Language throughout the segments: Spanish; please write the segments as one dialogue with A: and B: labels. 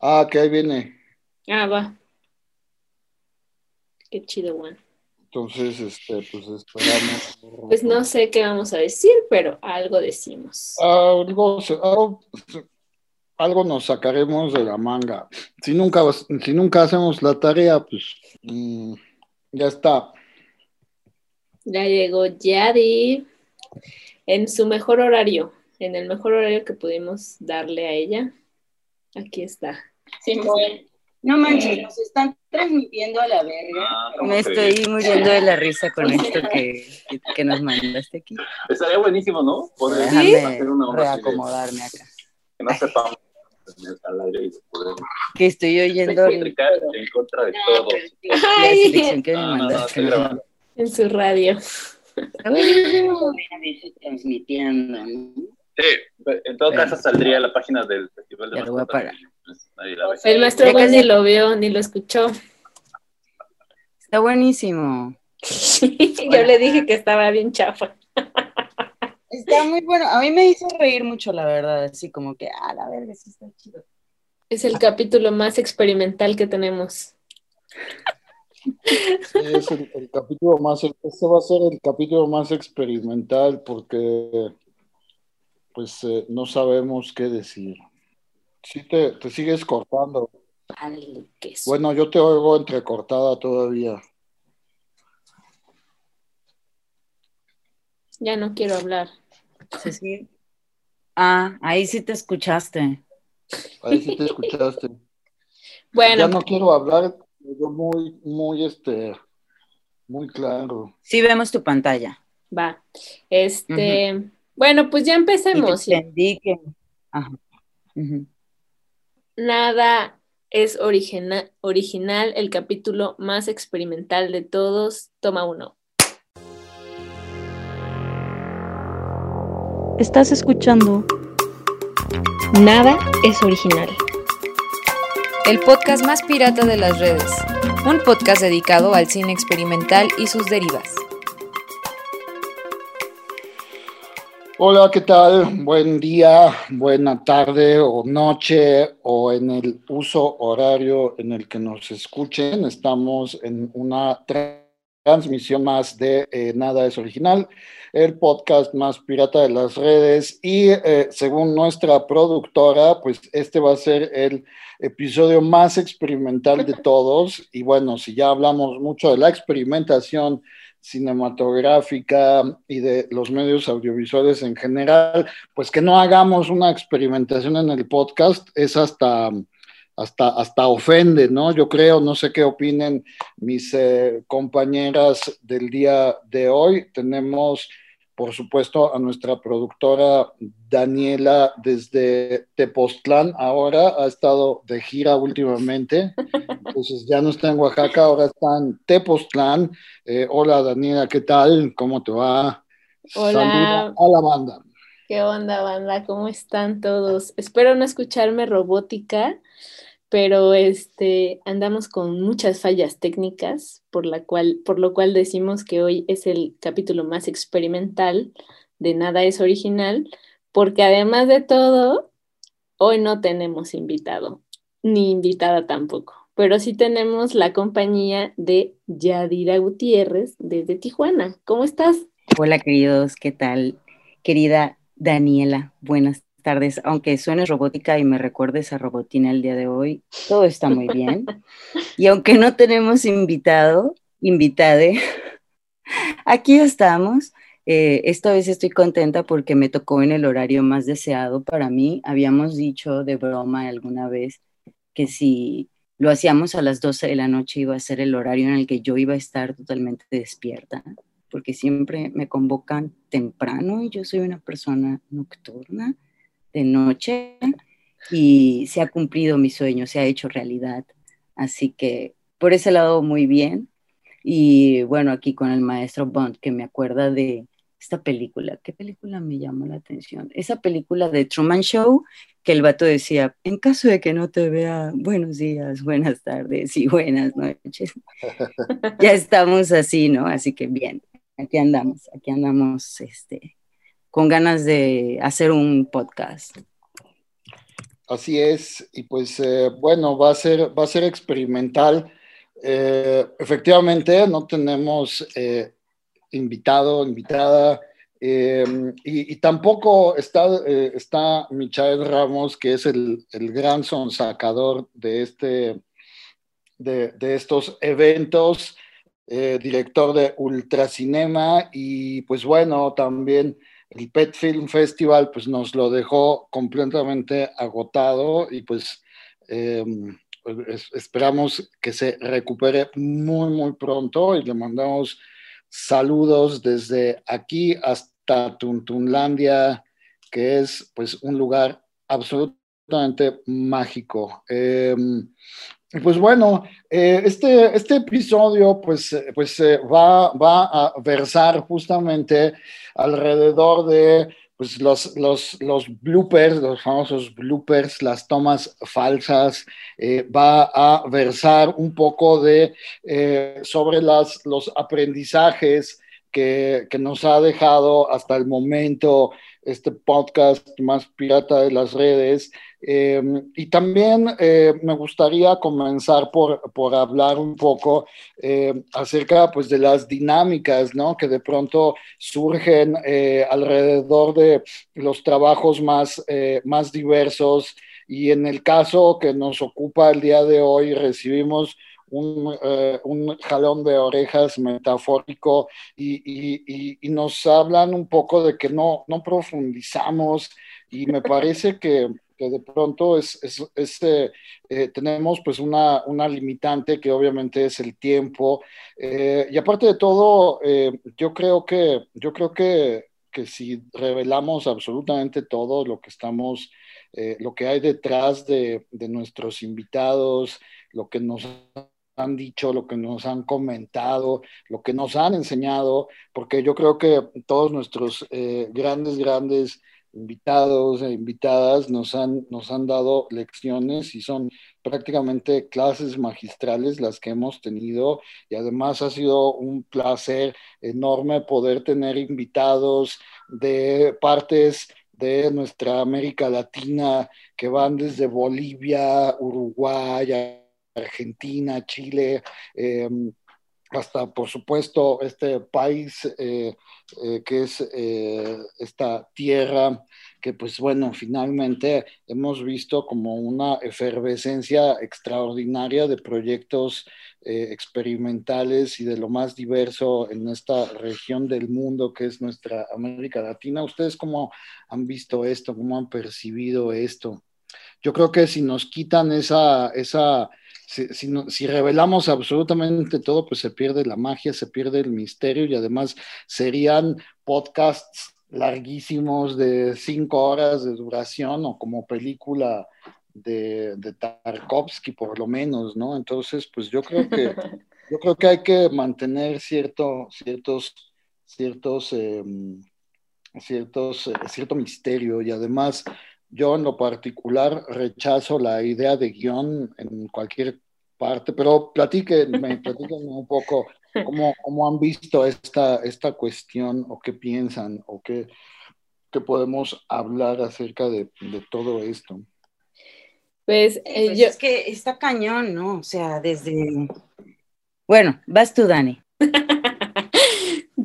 A: Ah, que ahí viene.
B: Ah, va. Qué chido, bueno.
A: Entonces, este, pues esperamos.
B: Pues no sé qué vamos a decir, pero algo decimos.
A: Algo, algo, algo nos sacaremos de la manga. Si nunca, si nunca hacemos la tarea, pues mm, ya está.
B: Ya llegó Yadi en su mejor horario, en el mejor horario que pudimos darle a ella. Aquí está.
C: Simón. No manches, nos están transmitiendo a la verga.
D: Ah, ¿cómo
E: Me estoy muriendo de la risa con esto que, que, nos mandaste aquí.
D: Estaría buenísimo, ¿no? Poder hacer una
E: reacomodarme acá.
D: que no sepamos al aire y poder
E: Que estoy oyendo el-
D: en contra de
C: No, sí.
E: la
B: Ay,
E: selección que me
D: No, no, no,
E: mandaste.
B: en su radio.
C: A veces transmitiendo.
D: Sí, en todo caso saldría la página del Festival de
E: Ya lo voy a
D: Mascotas,
E: parar.
D: Nadie la ve.
B: El maestro
E: casi-
B: ni lo vio ni lo escuchó.
E: Está buenísimo.
B: Yo le dije que estaba bien chafa.
E: Está muy bueno. A mí me hizo reír mucho, la verdad. Así como que, ah, la verga, sí está chido.
B: Es el capítulo más experimental que tenemos.
A: Es el, el capítulo más, este va a ser el capítulo más experimental porque pues eh, no sabemos qué decir. Sí te, te sigues cortando. Bueno, yo te oigo entrecortada todavía.
B: Ya no quiero hablar.
E: Ah, ahí sí te escuchaste.
A: Ahí sí te escuchaste.
B: Bueno,
A: Ya no quiero hablar, yo muy, muy, este, muy claro.
E: Sí vemos tu pantalla.
B: va. Este, bueno, pues ya
E: Y te
B: empecemos.
E: entendí que... Ajá.
B: Nada es origina- original, el capítulo más experimental de todos. Toma uno.
F: Estás escuchando
B: Nada es original.
G: el podcast más pirata de las redes, un podcast dedicado al cine experimental y sus derivas.
A: Hola, ¿qué tal? Buen día, buena tarde o noche o en el uso horario en el que nos escuchen. Estamos en una tra- transmisión más de eh, Nada es Original, el podcast más pirata de las redes y eh, según nuestra productora, pues este va a ser el episodio más experimental de todos y bueno, si ya hablamos mucho de la experimentación cinematográfica y de los medios audiovisuales en general, pues que no hagamos una experimentación en el podcast es hasta, hasta, hasta ofende, ¿no? Yo creo, no sé qué opinen mis eh, compañeras del día de hoy. Tenemos, por supuesto, a nuestra productora Daniela desde Tepoztlán, ahora ha estado de gira últimamente, entonces ya no está en Oaxaca, ahora está en Tepoztlán. Eh, hola Daniela, ¿qué tal? ¿Cómo te va?
B: Hola.
A: Saluda a la banda.
B: ¿Qué onda, banda? ¿Cómo están todos? Espero no escucharme robótica, pero este andamos con muchas fallas técnicas, por la cual, por lo cual decimos que hoy es el capítulo más experimental de Nada es original, porque además de todo, hoy no tenemos invitado, ni invitada tampoco, pero sí tenemos la compañía de Yadira Gutiérrez desde Tijuana. ¿Cómo estás?
E: Hola, queridos, ¿qué tal? Querida Daniela, buenas tardes. Aunque suene robótica y me recuerdes a Robotina el día de hoy, todo está muy bien. Y aunque no tenemos invitado, invitade, aquí estamos. Eh, esta vez estoy contenta porque me tocó en el horario más deseado para mí. Habíamos dicho de broma alguna vez que si lo hacíamos a las 12 de la noche iba a ser el horario en el que yo iba a estar totalmente despierta porque siempre me convocan temprano y yo soy una persona nocturna, de noche, y se ha cumplido mi sueño, se ha hecho realidad. Así que por ese lado muy bien. Y bueno, aquí con el maestro Bond, que me acuerda de esta película. ¿Qué película me llamó la atención? Esa película de Truman Show, que el vato decía, en caso de que no te vea, buenos días, buenas tardes y buenas noches. ya estamos así, ¿no? Así que bien aquí andamos, aquí andamos este, con ganas de hacer un podcast.
A: así es. Y pues eh, bueno, va a ser, va a ser experimental. Eh, efectivamente, no tenemos eh, invitado, invitada. Y, y, tampoco está, está Michael Ramos, que es el, el gran sonsacador de, este, de, de estos eventos. Director de Ultracinema y pues bueno, también el Pet Film Festival pues nos lo dejó completamente agotado y pues eh, esperamos que se recupere muy muy pronto y le mandamos saludos desde aquí hasta Tuntunlandia, que es pues un lugar absolutamente mágico. Eh, pues bueno, eh, este, este episodio pues, eh, pues eh, va, va a versar justamente alrededor de pues, los, los, los bloopers, los famosos bloopers, las tomas falsas, va a versar un poco de sobre las, los aprendizajes que, que nos ha dejado hasta el momento este podcast más pirata de las redes. Eh, y también eh, me gustaría comenzar por, por hablar un poco eh, acerca pues, de las dinámicas ¿no? que de pronto surgen alrededor de los trabajos más, más diversos. Y en el caso que nos ocupa el día de hoy, recibimos un, un, jalón de orejas metafórico y, y, y, nos hablan un poco de que no, no profundizamos y me parece que de pronto es, es, eh, eh, tenemos pues una, una, limitante que obviamente es el tiempo. Eh, y aparte de todo, yo creo que, yo creo que, que, si revelamos absolutamente todo lo que estamos, lo que hay detrás de, de nuestros invitados, lo que nos han dicho, lo que nos han comentado, lo que nos han enseñado, porque yo creo que todos nuestros grandes, grandes invitados e invitadas nos han, nos han dado lecciones y son prácticamente clases magistrales las que hemos tenido. Y además ha sido un placer enorme poder tener invitados de partes de nuestra América Latina que van desde Bolivia, Uruguay, Argentina, Chile, eh, hasta, por supuesto, este país eh, eh, que es eh, esta tierra que, pues bueno, finalmente hemos visto como una efervescencia extraordinaria de proyectos experimentales y de lo más diverso en esta región del mundo que es nuestra América Latina. ¿Ustedes cómo han visto esto? ¿Cómo han percibido esto? Yo creo que si nos quitan esa, esa si, revelamos absolutamente todo, pues se pierde la magia, se pierde el misterio y además serían podcasts larguísimos de cinco horas de duración o como película de, Tarkovsky por lo menos, ¿no? Entonces, pues yo creo que yo creo que hay que mantener cierto, ciertos, ciertos, em, ciertos, eh, cierto misterio y además yo en lo particular rechazo la idea de guion en cualquier parte, pero platíquenme, platíquenme un poco cómo, cómo, han visto esta, esta cuestión o qué piensan o qué, qué podemos hablar acerca de, de todo esto.
E: Pues, eh, pues yo... es que está cañón, ¿no? O sea, desde... Bueno, vas tú, Dani.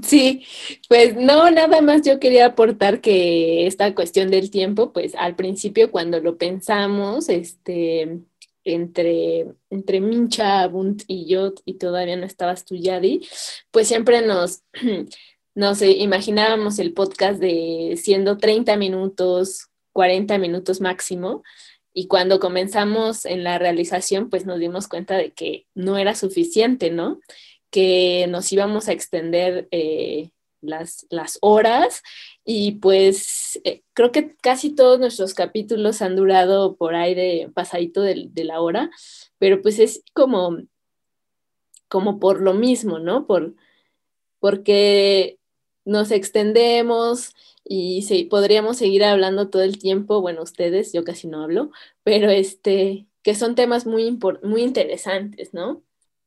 B: Sí, pues no, nada más yo quería aportar que esta cuestión del tiempo, pues al principio cuando lo pensamos, este, entre, entre Mincha, Bunt y yo, y todavía no estabas tú, Yadi, pues siempre nos, nos imaginábamos el podcast de siendo 30 minutos, 40 minutos máximo, y cuando comenzamos en la realización, pues nos dimos cuenta de que no era suficiente, ¿no? Que nos íbamos a extender eh, las, las, horas y pues eh, creo que casi todos nuestros capítulos han durado por ahí de pasadito de, la hora, pero pues es como, como por lo mismo, ¿no? Por, porque nos extendemos y sí, podríamos seguir hablando todo el tiempo, bueno, ustedes, yo casi no hablo, pero este, que son temas muy, muy interesantes, ¿no?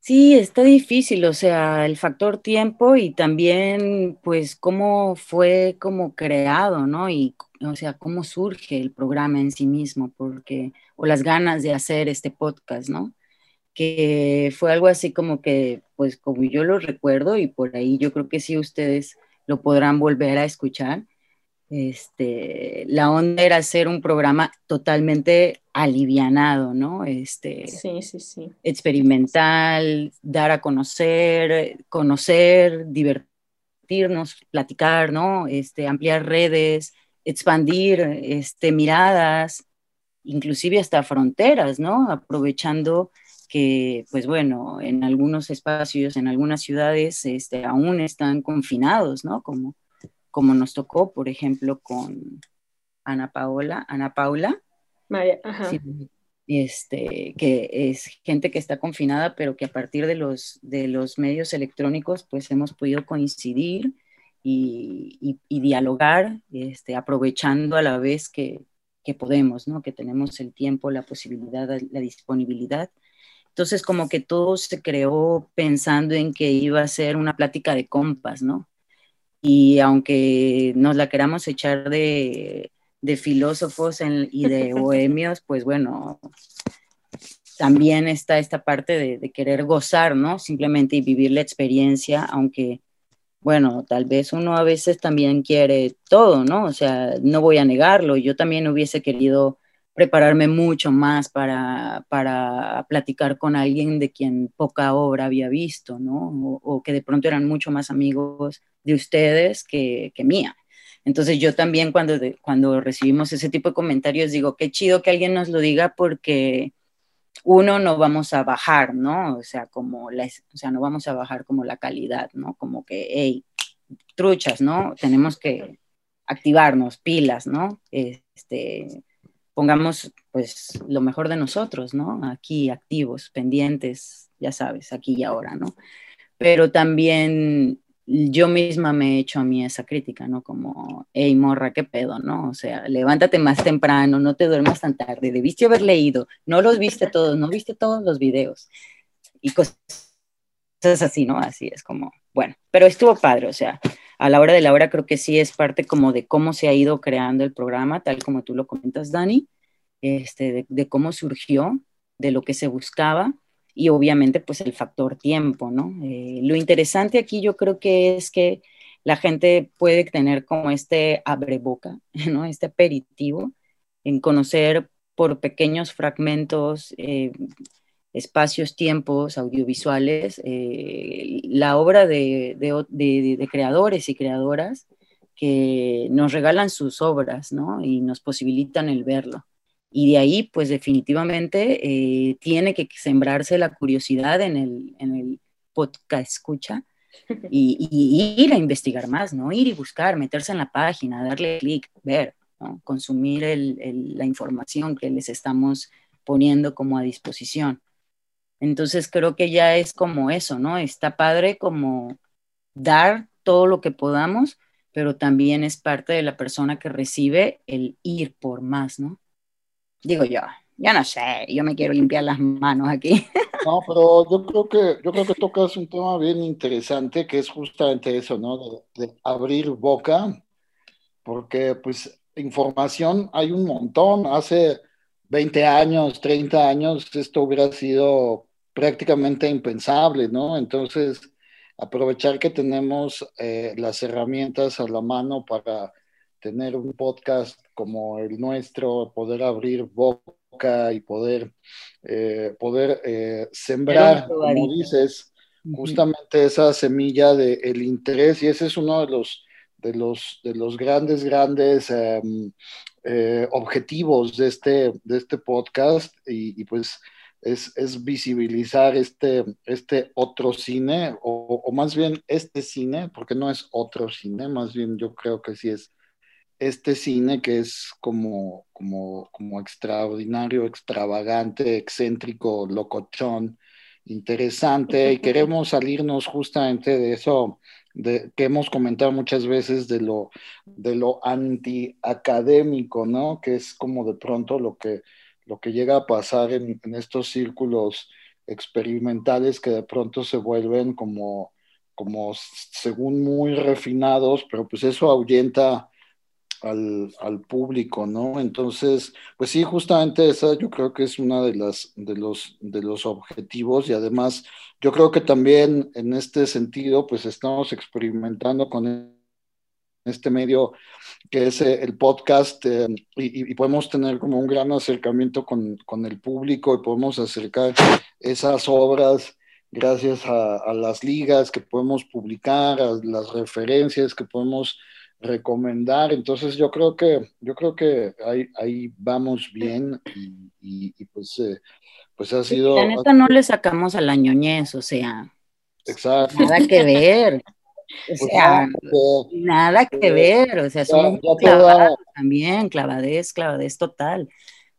E: Sí, está difícil, o sea, el factor tiempo y también, pues, cómo fue como creado, ¿no? Y o sea, cómo surge el programa en sí mismo, porque, o las ganas de hacer este podcast, ¿no? Que fue algo así como que, pues como yo lo recuerdo y por ahí yo creo que sí ustedes lo podrán volver a escuchar. Este, la onda era hacer un programa totalmente alivianado, ¿no? Este,
B: Sí, sí, sí.
E: experimental, dar a conocer, conocer, divertirnos, platicar, ¿no? Este, ampliar redes, expandir este, miradas, inclusive hasta fronteras, ¿no? Aprovechando que, pues bueno, en algunos espacios, en algunas ciudades, este, aún están confinados, ¿no? Como, como nos tocó, por ejemplo, con Ana Paola, Ana Paula,
B: María, ajá.
E: Sí, este, que es gente que está confinada, pero que a partir de los, de los medios electrónicos, pues hemos podido coincidir y, y- y dialogar, este, aprovechando a la vez que, que podemos, ¿no? Que tenemos el tiempo, la posibilidad, la disponibilidad. Entonces, como que todo se creó pensando en que iba a ser una plática de compas, ¿no? Y aunque nos la queramos echar de, de filósofos en- y de bohemios, pues bueno, también está esta parte de, de querer gozar, ¿no? Simplemente y vivir la experiencia, aunque, bueno, tal vez uno a veces también quiere todo, ¿no? O sea, no voy a negarlo, yo también hubiese querido prepararme mucho más para, para platicar con alguien de quien poca obra había visto, ¿no? O, o que de pronto eran mucho más amigos de ustedes que, que mía. Entonces yo también cuando, de- cuando recibimos ese tipo de comentarios digo, qué chido que alguien nos lo diga porque uno no vamos a bajar, ¿no? O sea, como la, o sea, no vamos a bajar como la calidad, ¿no? Como que, hey, truchas, ¿no? Tenemos que activarnos, pilas, ¿no? Este, pongamos pues lo mejor de nosotros, ¿no? Aquí activos, pendientes, ya sabes, aquí y ahora, ¿no? Pero también yo misma me he hecho a mí esa crítica, ¿no? Como, hey, morra, qué pedo, ¿no? O sea, levántate más temprano, no te duermas tan tarde, debiste haber leído, no los viste todos, no viste todos los videos y cosas así, ¿no? Así es como, bueno, pero estuvo padre, o sea, a la hora de la hora creo que sí es parte como de cómo se ha ido creando el programa, tal como tú lo comentas, Dani, este, de, cómo surgió, de lo que se buscaba y obviamente pues el factor tiempo, ¿no? Eh, lo interesante aquí yo creo que es que la gente puede tener como este abreboca, ¿no? Este aperitivo en conocer por pequeños fragmentos, eh, espacios, tiempos audiovisuales, eh, la obra de, de, de, de, creadores y creadoras que nos regalan sus obras, ¿no? Y nos posibilitan el verlo. Y de ahí, pues definitivamente eh, tiene que sembrarse la curiosidad en el, en el podcast escucha y, y, ir a investigar más, ¿no? Ir y buscar, meterse en la página, darle clic, ver, ¿no? consumir el, el, la información que les estamos poniendo como a disposición. Entonces creo que ya es como eso, ¿no? Está padre como dar todo lo que podamos, pero también es parte de la persona que recibe el ir por más, ¿no? Digo yo, yo no sé, yo me quiero limpiar las manos aquí.
A: No, pero yo creo que yo creo que tocas un tema bien interesante que es justamente eso, ¿no? De, de abrir boca, porque pues información hay un montón. Hace 20 años, 30 años, esto hubiera sido prácticamente impensable, ¿no? Entonces, aprovechar que tenemos eh, las herramientas a la mano para tener un podcast como el nuestro, poder abrir boca y poder, eh, poder eh, sembrar, como dices, justamente esa semilla del el interés, y ese es uno de los, de los, de los grandes, grandes um, objetivos de este, de este podcast, y, y pues es, es, visibilizar este, este otro cine, o, o, más bien este cine, porque no es otro cine, más bien yo creo que sí es este cine que es como, como, como extraordinario, extravagante, excéntrico, locochón, interesante, y queremos salirnos justamente de eso de, que hemos comentado muchas veces de lo, de lo antiacadémico, ¿no? Que es como de pronto lo que lo que llega a pasar en, estos círculos experimentales que de pronto se vuelven como, como según muy refinados, pero pues eso ahuyenta al, al, público, ¿no? Entonces, pues sí, justamente esa yo creo que es una de las de los de los objetivos y además yo creo que también en este sentido, pues estamos experimentando con este medio que es eh, el podcast eh, y, y, podemos tener como un gran acercamiento con, con, el público y podemos acercar esas obras gracias a, a, las ligas que podemos publicar, a las referencias que podemos recomendar. Entonces yo creo que, yo creo que ahí, ahí vamos bien y, y pues, eh, pues ha sido...
E: La neta no le sacamos a la ñoñez, o sea...
A: Exacto.
E: Nada que ver. O sea, pues, nada que ver, o sea, somos ya, ya clavados también, clavadez, clavadez total.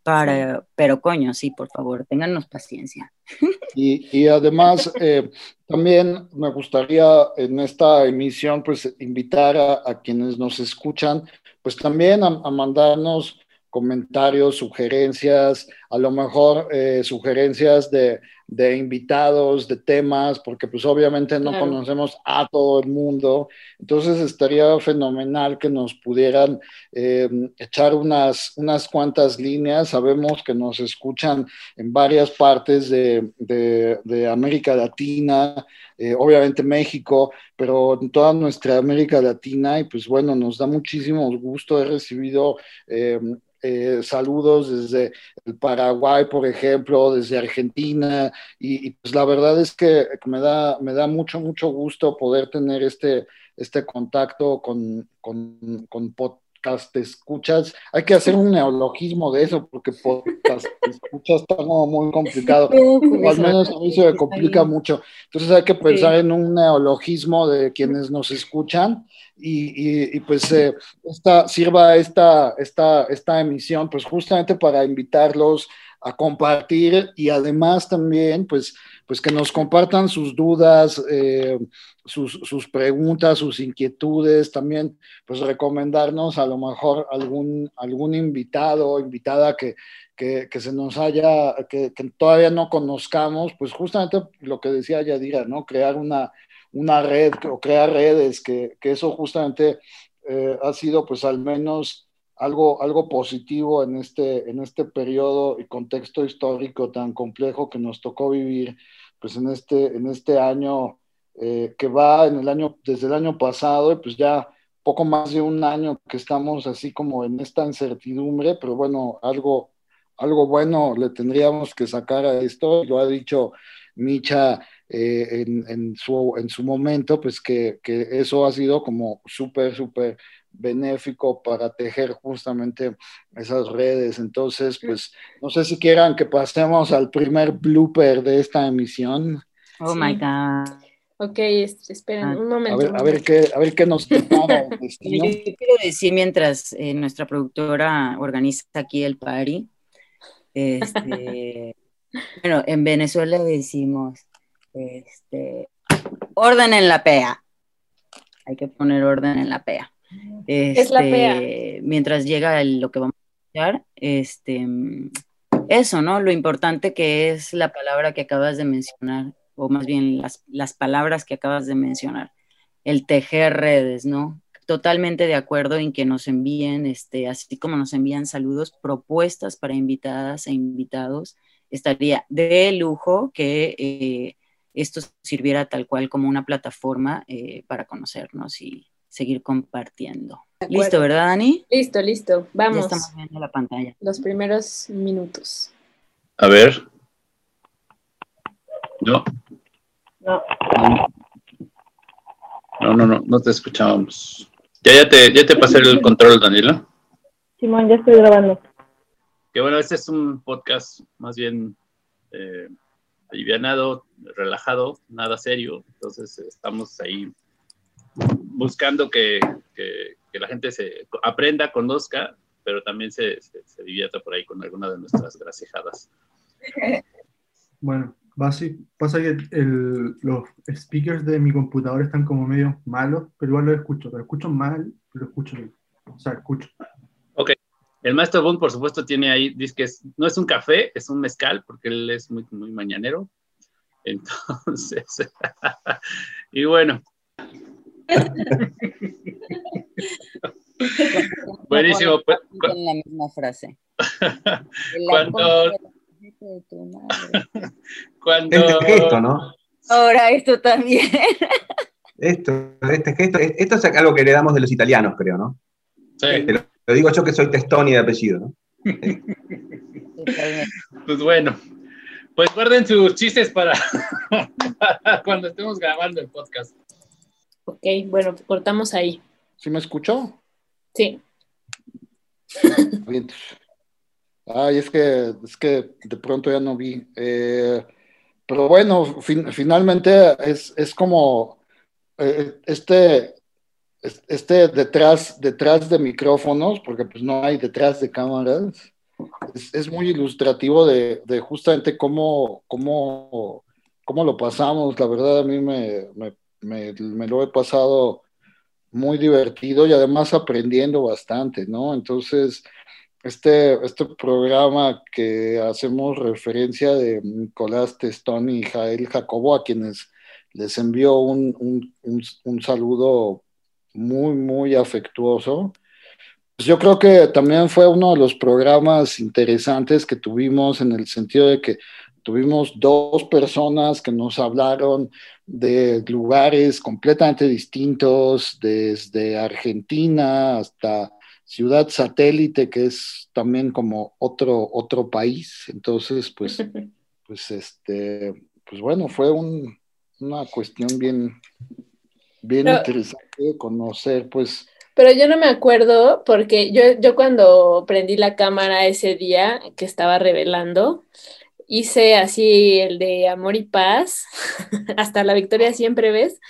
E: Para, pero coño, sí, por favor, téngannos paciencia.
A: Y, y además, eh, también me gustaría en esta emisión, pues, invitar a, a quienes nos escuchan, pues también a, a mandarnos comentarios, sugerencias, a lo mejor eh, sugerencias de, de, invitados, de temas, porque pues obviamente no claro. conocemos a todo el mundo. Entonces estaría fenomenal que nos pudieran eh, echar unas, unas cuantas líneas. Sabemos que nos escuchan en varias partes de, de, de América Latina, eh, obviamente México, pero en toda nuestra América Latina y pues bueno, nos da muchísimo gusto. He recibido eh, eh, saludos desde el Paraguay, por ejemplo, desde Argentina, y, pues la verdad es que me da, me da mucho, mucho gusto poder tener este, este contacto con, con, con podcast escuchas. Hay que hacer un neologismo de eso, porque podcast escuchas está como muy complicado, o al menos a mí se me complica mucho. Entonces hay que pensar en un neologismo de quienes nos escucan y, y, y, pues eh, esta, sirva esta, esta, esta emisión pues justamente para invitarlos a compartir y además también pues, pues que nos compartan sus dudas, eh, sus, sus, preguntas, sus inquietudes, también pues recomendarnos a lo mejor algún, algún invitado o invitada que, que, que, se nos haya, que, que todavía no conozcamos, pues justamente lo que decía Yadira, ¿no? Crear una una red o crear redes, que, que eso justamente eh, ha sido pues al menos algo, algo positivo en este, en este periodo y contexto histórico tan complejo que nos tocó vivir pues en este, en este año eh, que va en el año, desde el año pasado y pues ya poco más de un año que estamos así como en esta incertidumbre, pero bueno, algo, algo bueno le tendríamos que sacar a esto, lo ha dicho Micha eh, en, en, su, en su momento, pues que, que eso ha sido como súper, súper benéfico para tejer justamente esas redes. Entonces, pues no sé si quieran que pasemos al primer blooper de esta emisión.
E: Oh my God.
B: Ok, esperen ah, un momento.
A: A ver, a ver, qué, a ver qué nos prepara el
E: destino. Yo quiero decir, mientras eh, nuestra productora organiza aquí el party, este, bueno, en Venezuela decimos, este, orden en la PEA. Hay que poner orden en la PEA. Este,
B: es la PEA.
E: Mientras llega lo que vamos a escuchar, este, eso, ¿no? Lo importante que es la palabra que acabas de mencionar, o más bien las, las palabras que acabas de mencionar, el tejer redes, ¿no? Totalmente de acuerdo en que nos envíen, este, así como nos envían saludos, propuestas para invitadas e invitados. Estaría de lujo que eh, esto sirviera tal cual como una plataforma eh, para conocernos y seguir compartiendo. Listo, ¿verdad, Dani?
B: Listo, listo. Vamos.
E: Ya estamos viendo la pantalla.
B: Los primeros minutos.
D: A ver. No.
B: No.
D: No, no, no, no te escuchábamos. Ya, ya te, ya te pasé el control, Daniela.
B: Simón, ya estoy grabando.
D: Que bueno, este es un podcast más bien eh, alivianado, relajado, nada serio. Entonces estamos ahí buscando que, que, que la gente se aprenda, conozca, pero también se, se, se, divierta por ahí con alguna de nuestras gracejadas.
F: Bueno, pasa que el, los speakers de mi computador están como medio malos, pero igual lo escucho, pero escucho mal, pero escucho bien. O sea, escucho.
D: Ok. El maestro Bond, por supuesto, tiene ahí, dice que es, no es un café, es un mezcal, porque él es muy, muy mañanero. Entonces, y bueno. Buenísimo. pues,
E: En la misma frase.
D: Cuando-. Cuando,
H: Este gesto, ¿no?
E: Ahora esto también.
H: Esto, este gesto, esto es algo que heredamos de los italianos, creo, ¿no?
D: sí,
H: Te lo, lo digo yo que soy testoni de apellido, ¿no?
E: Totalmente.
D: pues bueno, pues guarden sus chistes para, para cuando estemos grabando el podcast.
B: Ok, bueno, cortamos ahí.
A: ¿Sí me escuchó?
B: Sí.
A: Ay, es que, es que de pronto ya no vi. Eh, pero bueno, fin- finalmente es, es como eh, este, es- este detrás, detrás de micrófonos, porque pues no hay detrás de cámaras, es, es muy ilustrativo de, de justamente cómo, cómo, cómo lo pasamos. La verdad a mí me, me, me- lo he pasado muy divertido y además aprendiendo bastante, ¿no? Entonces, este, este programa que hacemos referencia de Nicolás Testón y Jael Jacobo, a quienes les envío un, un, un, un saludo muy, muy afectuoso. Pues yo creo que también fue uno de los programas interesantes que tuvimos en el sentido de que tuvimos dos personas que nos hablaron de lugares completamente distintos, desde Argentina hasta ciudad satélite, que es también como otro, otro país. Entonces, pues, pues este, pues bueno, fue un, una cuestión bien, bien
B: Pero-
A: interesante conocer, pues,
B: Pero yo no me acuerdo porque yo, yo cuando prendí la cámara ese día que estaba revelando, hice así el de amor y paz, hasta la victoria siempre ves,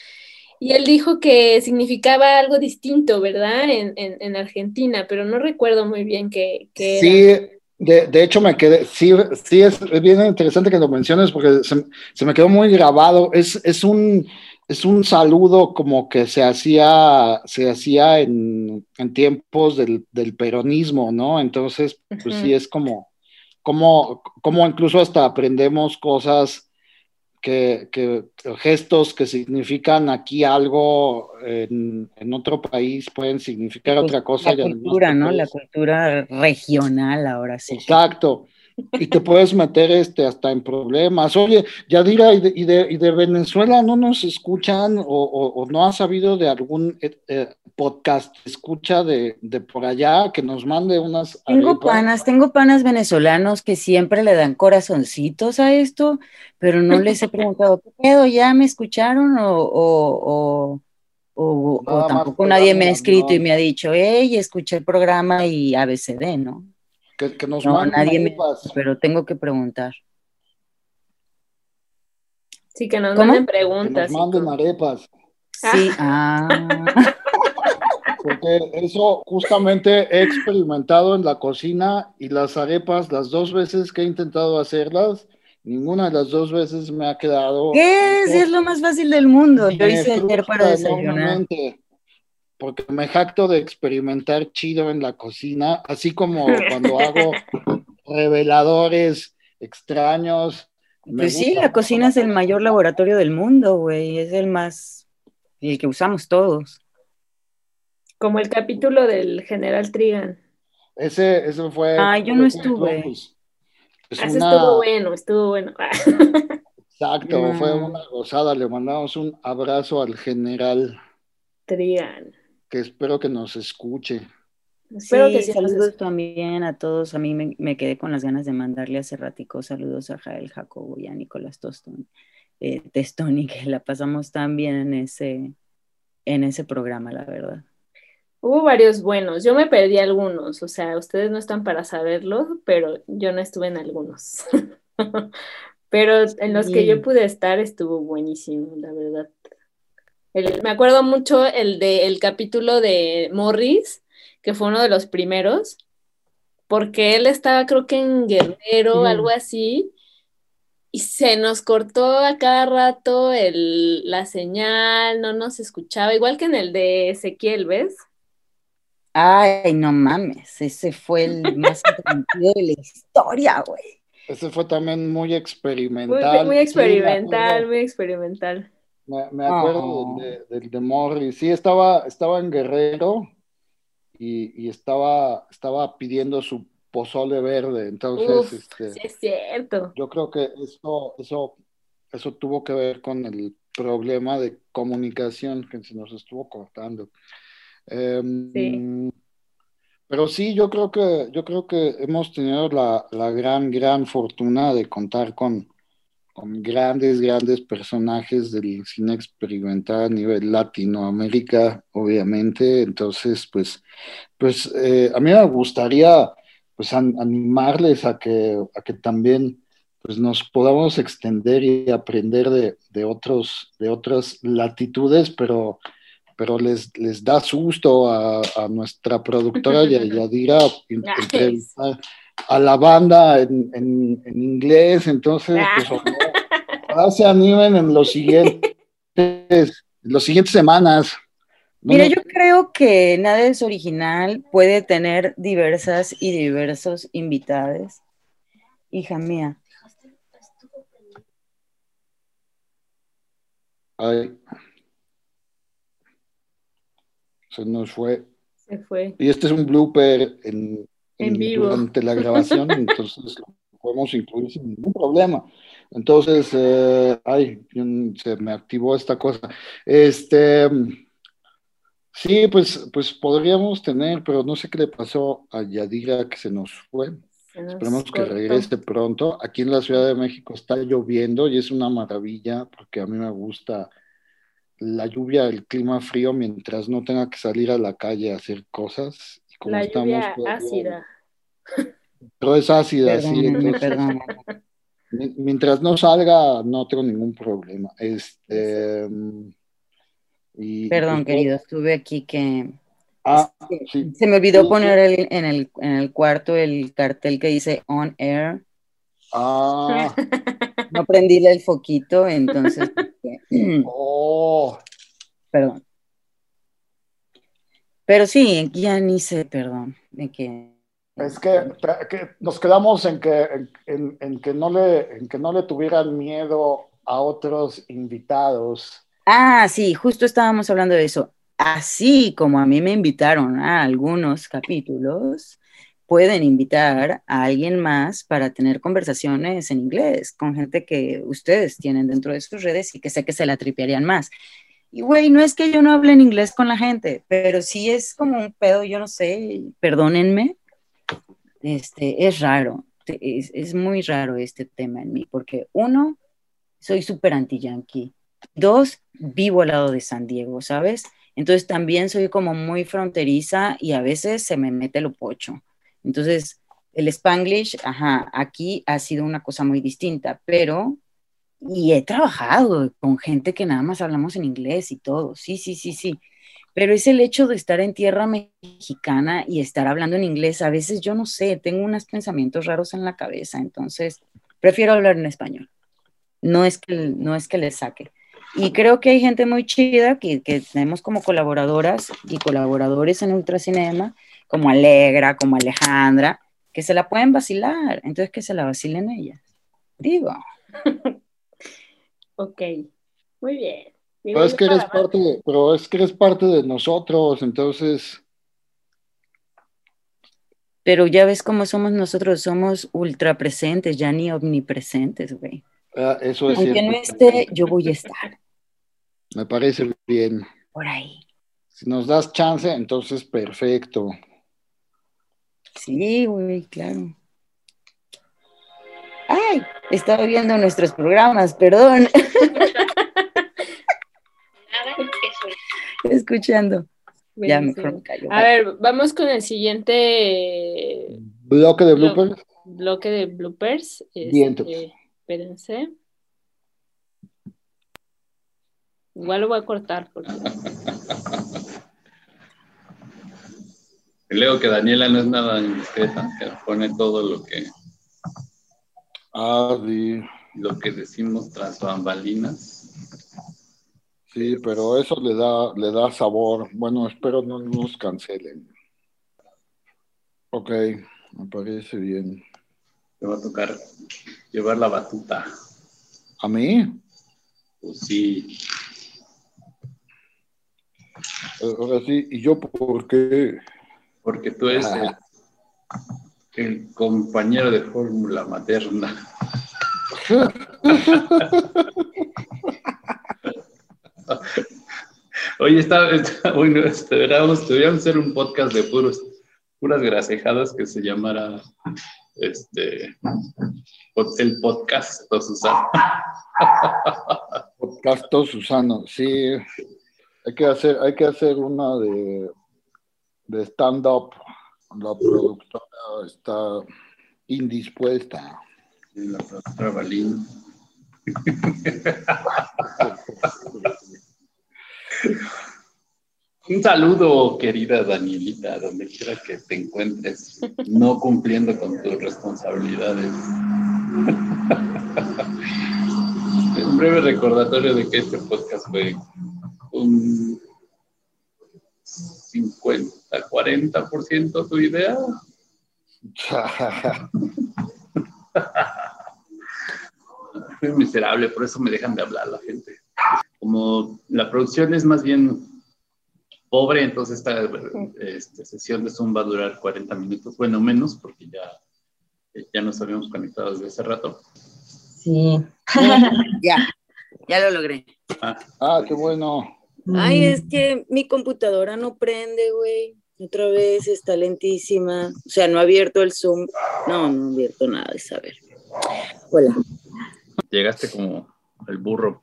B: y él dijo que significaba algo distinto, ¿verdad? En, en, en Argentina, pero no recuerdo muy bien qué, qué era.
A: Sí, de, de hecho me quedé, sí, sí es, es bien interesante que lo menciones porque se, se me quedó muy grabado. Es, es, un, es un saludo como que se hacía, se hacía en, en tiempos del, del peronismo, ¿no? Entonces, pues
B: Ujú.
A: sí es como, como, como incluso hasta aprendemos cosas que, que gestos que significan aquí algo en, en otro país pueden significar
E: Pues,
A: otra cosa.
E: La cultura, ¿no? La cultura regional ahora sí.
A: Exacto. Y te puedes meter este, hasta en problemas. Oye, Yadira, ¿y de, y de, y de Venezuela no nos escuchan o, o- o no has sabido de algún eh, eh, podcast escucha de, de por allá que nos mande unas
E: Tengo
A: arepas?
E: panas, tengo panas venezolanos que siempre le dan corazoncitos a esto, pero no les he preguntado, ¿qué pedo? ¿Ya me escucharon? O, o, o, tampoco nadie me ha escrito y
A: mano.
E: me ha dicho, hey, escuché el programa y ABCD, ¿no?
A: Que, que nos
E: No,
A: manden
E: nadie me,
A: arepas.
E: pero tengo que preguntar.
B: Sí, que nos
E: ¿Cómo?
B: manden
A: Que
B: preguntas.
A: nos
B: y
A: manden arepas.
E: Sí, ah,
A: Porque eso justamente he experimentado en la cocina y las arepas, las dos veces que he intentado hacerlas, ninguna de las dos veces me ha quedado.
E: ¿qué es? Es lo más fácil del mundo. Yo hice ayer para desayunar.
A: enormemente, Porque me jacto de experimentar chido en la cocina, así como cuando hago reveladores extraños. me
E: Pues sí, la cocina es el mayor laboratorio del mundo, güey. Es el más, el que usamos todos.
B: Como el capítulo del general Trigan.
A: Ese, ese fue.
E: Ay, yo no estuve.
A: es una-
B: estuvo bueno, estuvo bueno.
A: Exacto, fue una gozada. Le mandamos un abrazo al general,
B: Trigan.
A: Que espero que nos escuche.
B: Espero
E: sí,
B: que sí nos
E: saludos también a todos. A mí me, me quedé con las ganas de mandarle hace ratico saludos a Jael Jacobo y a Nicolás Tostón, eh, Testoni, que la pasamos tan bien en ese, en ese programa, la verdad.
B: Hubo varios buenos, yo me perdí algunos, o sea, ustedes no están para saberlo, pero yo no estuve en algunos. Pero en los que yo pude estar estuvo buenísimo, la verdad. El- me acuerdo mucho el de el capítulo de Morris, que fue uno de los primeros, porque él estaba creo que en Guerrero,
E: Mm.
B: algo así, y se nos cortó a cada rato el, la señal, no nos escuchaba, igual que en el de Ezequiel, ¿ves?
E: Ay, no mames, ese fue el más interrumpido de la historia, güey.
A: Ese fue también muy
B: Muy,
A: experimental.
B: muy
A: me
B: experimental, muy experimental.
A: Me, me acuerdo
E: Oh.
A: del, de, del de Morris. Sí, estaba, estaba en Guerrero y, y estaba, estaba pidiendo su pozole verde. Entonces,
B: Uf,
A: este,
B: sí es cierto.
A: yo creo que eso, eso, eso tuvo que ver con el problema de comunicación que se nos estuvo cortando. Em,
B: Sí.
A: Pero sí, yo creo que, yo creo que hemos tenido la, la gran, gran fortuna de contar con, con grandes, grandes personajes del cine experimental a nivel Latinoamérica, obviamente. Entonces, pues, pues eh, a mí me gustaría pues an- animarles a que, a que también pues nos podamos extender y aprender de, de otros, de otras latitudes, pero, pero les, les da susto a, a nuestra productora Ya- Yadira entrevistar a la banda en, en- en inglés, entonces pues ojalá, se animen en los siguientes, en los siguientes semanas. No
E: Mira,
A: me-
E: yo creo que nada es original, puede tener diversas y diversos invitados. Hija mía,
A: Ay. Se nos fue.
B: Se fue.
A: Y este es un blooper en,
B: En vivo.
A: durante la grabación, entonces lo podemos incluir sin ningún problema. Entonces, eh, ay, se me activó esta cosa. Este, sí, pues, pues podríamos tener, pero no sé qué le pasó a Yadira que se nos fue.
B: Se nos
A: Esperemos que regrese pronto. Aquí en la Ciudad de México está lloviendo y es una maravilla porque a mí me gusta la lluvia, el clima frío, mientras no tenga que salir a la calle a hacer cosas. Como
B: La
A: estamos
B: lluvia
A: todavía-
B: ácida.
A: Pero es ácida, sí. entonces,
E: perdóname.
A: mientras no salga, no tengo ningún problema. Este, y,
E: Perdón,
A: pues,
E: querido, estuve aquí que
A: Ah,
E: se-
A: sí.
E: se me olvidó
A: Sí,
E: poner el- en, el, en el cuarto el cartel que dice on air.
A: Ah,
E: No prendí el foquito, entonces, este,
A: oh.
E: perdón. Pero sí, ya ni sé, perdón, de que
A: Es que, nos quedamos en que, en, en- en que no le, en que no le tuvieran miedo a otros invitados.
E: Ah, sí, justo estábamos hablando de eso. Así como a mí me invitaron a algunos capítulos, pueden invitar a alguien más para tener conversaciones en inglés con gente que ustedes tienen dentro de sus redes y que sé que se la tripearían más. Y güey, no es que yo no hable en inglés con la gente, pero sí es como un pedo, yo no sé, perdónenme, este, es raro, es, es muy raro este tema en mí, porque uno, soy súper anti-yankee. Dos, vivo al lado de San Diego, ¿sabes? Entonces también soy como muy fronteriza y a veces se me mete lo pocho. Entonces, el Spanglish, ajá, aquí ha sido una cosa muy distinta, pero, y he trabajado con gente que nada más hablamos en inglés y todo, sí, sí, sí, sí. Pero es el hecho de estar en tierra mexicana y estar hablando en inglés. A veces yo no sé, tengo unos pensamientos raros en la cabeza, entonces prefiero hablar en español. No es que, no es que le saque. Y creo que hay gente muy chida que, que tenemos como colaboradoras y colaboradores en Ultracinema, como Alegra, como Alejandra, que se la pueden vacilar. Entonces que se la vacilen ellas. Digo,
B: Ok, muy bien. Digo,
A: Pero es que eres parte de, pero es que eres parte de nosotros, entonces,
E: pero ya ves cómo somos nosotros, somos ultra presentes, ya ni omnipresentes, güey.
A: ah, eso es
E: Aunque
A: cierto.
E: no esté, yo voy a estar
A: Me parece bien.
E: por ahí.
A: Si nos das chance, entonces perfecto.
E: Sí, güey, claro. Ay, estaba viendo nuestros programas, perdón. Escuchando. Ya mejor me callo.
B: A ver, vamos con el siguiente
A: Bloque de
B: Blo-
A: bloopers.
B: bloque de bloopers. Este, espérense. Igual lo voy a cortar porque
D: Leo que Daniela no es nada indiscreta, que pone todo lo que,
A: Ah, sí.
D: lo que decimos tras bambalinas.
A: Sí, pero eso le da, le da sabor. Bueno, espero no nos cancelen. Ok, me parece bien.
D: Te va a tocar llevar la batuta.
A: ¿A mí?
D: Pues sí,
A: Ahora sí, ¿y yo por qué?
D: Porque tú eres el, el compañero de fórmula materna. Oye, está, está bueno, este, deberíamos, deberíamos hacer un podcast de puros, puras grasejadas que se llamara este el podcast Susano.
A: Podcast Susano, sí. Hay que hacer, hay que hacer una de, de stand-up. La productora está indispuesta.
D: Sí, la productora Balín. Un saludo, querida Danielita, donde quiera que te encuentres, no cumpliendo con tus responsabilidades. Un breve recordatorio de que este podcast fue un 50, 40% tu idea. Fui miserable, por eso me dejan de hablar la gente. Como la producción es más bien pobre, entonces esta este, sesión de Zoom va a durar 40 minutos, bueno, menos, porque ya, ya nos habíamos conectado desde hace rato.
E: Sí, ya, ya lo logré.
A: Ah. ah, qué bueno.
E: Ay, es que mi computadora no prende, güey. Otra vez está lentísima. O sea, no ha abierto el Zoom. No, no ha abierto nada de saber. Hola.
D: Llegaste como el burro,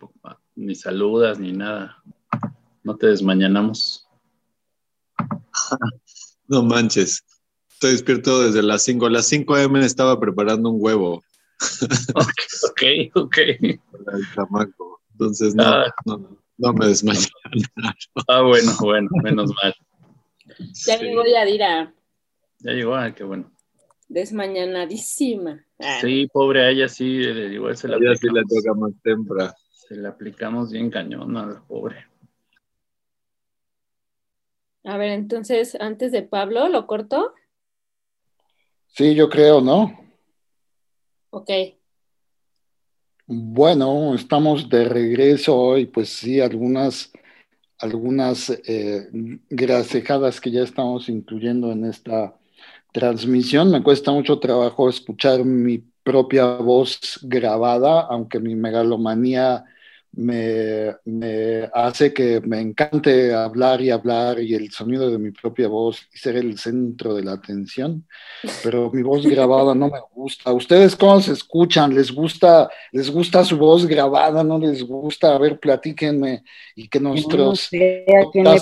D: ni saludas ni nada. No te desmañanamos.
I: No manches. Estoy despierto desde las 5. A las 5 a.m. estaba preparando un huevo.
D: Ok, ok.
I: Para el chamaco. Entonces, no, ah. no, no, me desmayé.
D: Ah, bueno, bueno, menos mal.
B: Ya llegó Yadira.
D: Ya llegó, ah, qué bueno.
B: Desmañanadísima.
D: Ah. Sí, pobre a ella sí, igual se la
I: ella sí le toca más temprano.
D: Se la aplicamos bien cañón al pobre.
B: A ver, entonces, antes de Pablo, ¿lo corto?
A: Sí, yo creo, ¿no?
B: Ok.
A: Bueno, estamos de regreso hoy, pues sí, algunas, algunas eh, grasejadas que ya estamos incluyendo en esta transmisión. Me cuesta mucho trabajo escuchar mi propia voz grabada, aunque mi megalomanía me, hace que me encante hablar y hablar y el sonido de mi propia voz y ser el centro de la atención, pero mi voz grabada no me gusta. ¿Ustedes cómo se escuchan? ¿Les gusta, les gusta su voz grabada? ¿No les gusta? A ver, platíquenme y que nuestros
E: no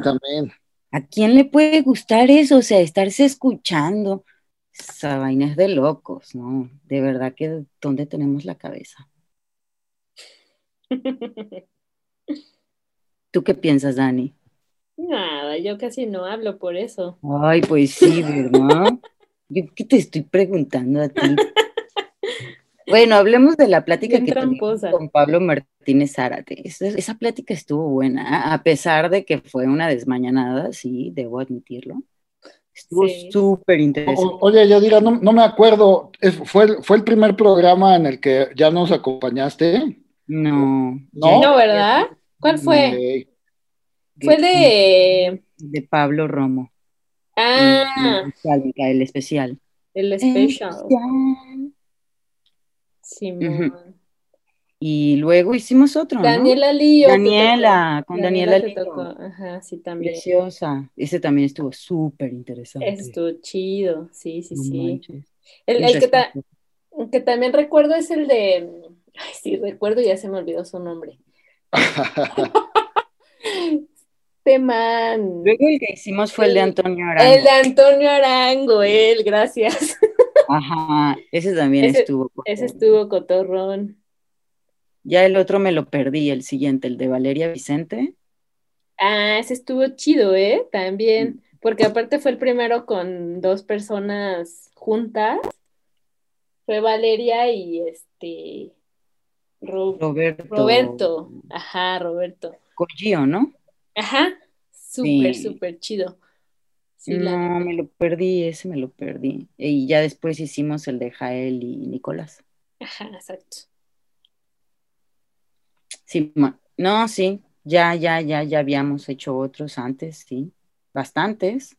E: también. ¿A quién le puede gustar eso? O sea, estarse escuchando. Esa vaina es de locos, ¿no? De verdad que ¿dónde tenemos la cabeza? ¿Tú qué piensas, Dani?
B: Nada, yo casi no hablo por eso.
E: Ay, pues sí, ¿verdad? yo qué te estoy preguntando a ti. Bueno, hablemos de la plática que tuvimos con Pablo Martínez Zárate. Esa, plática estuvo buena, a pesar de que fue una desmañanada, sí, debo admitirlo. Estuvo súper interesante.
A: oye, Yadira, no, no me acuerdo, ¿fue, ¿fue el primer programa en el que ya nos acompañaste?
E: No.
B: ¿No? ¿verdad? ¿Cuál fue? Fue de...
E: De Pablo Romo.
B: Ah.
E: El especial.
B: El especial. Sí,
E: Y luego hicimos otro.
B: Daniela Lío.
E: Daniela, con Daniela,
B: Lío. Ajá, sí, también.
E: Preciosa. Ese también estuvo súper interesante.
B: Estuvo chido, sí, sí, sí. El, el que, que también recuerdo es el de Ay, sí, recuerdo, ya se me olvidó su nombre. este man.
E: Luego el que hicimos fue el, de Antonio Arango.
B: El de Antonio Arango, él, gracias.
E: Ajá, ese también estuvo.
B: Ese estuvo cotorrón.
E: Ya el otro me lo perdí, el siguiente, el de Valeria Vicente.
B: Ah, ese estuvo chido, ¿eh? También, porque aparte fue el primero con dos personas juntas. Fue Valeria y este
E: Roberto.
B: Roberto, ajá, Roberto.
E: Collío, ¿no?
B: Ajá, súper, súper chido.
E: no, me lo perdí, ese me lo perdí. Y ya después hicimos el de Jael y Nicolás.
B: Ajá, exacto.
E: Sí, no, sí, ya, ya, ya, ya habíamos hecho otros antes, sí. bastantes.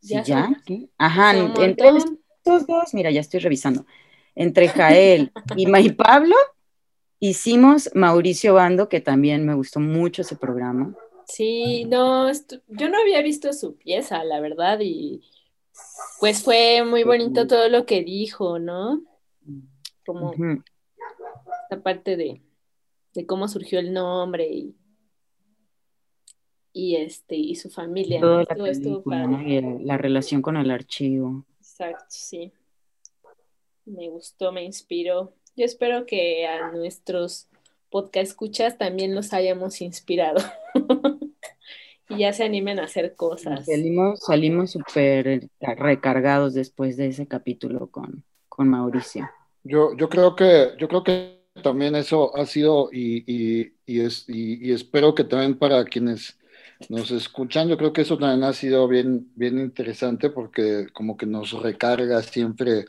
E: Sí, ya. Ajá, entre estos dos, mira, ya estoy revisando. Entre Jael y May Pablo hicimos Mauricio Bando, que también me gustó mucho ese programa.
B: Sí, no, yo no había visto su pieza, la verdad, y pues fue muy bonito todo lo que dijo, ¿no? Como
E: Ujú.
B: esta parte de, de cómo surgió el nombre y, y este y su familia.
E: Y el- la relación con el archivo.
B: Exacto, sí. Me gustó, me inspiró. Yo espero que a nuestros podcast escuchas también los hayamos inspirado. Y ya se animen a hacer cosas.
E: Salimos, salimos súper recargados después de ese capítulo con, con Mauricio.
A: Yo, yo creo que, yo creo que también eso ha sido y, y, y es, y, y espero que también para quienes nos escuchan, yo creo que eso también ha sido bien, bien interesante porque como que nos recarga siempre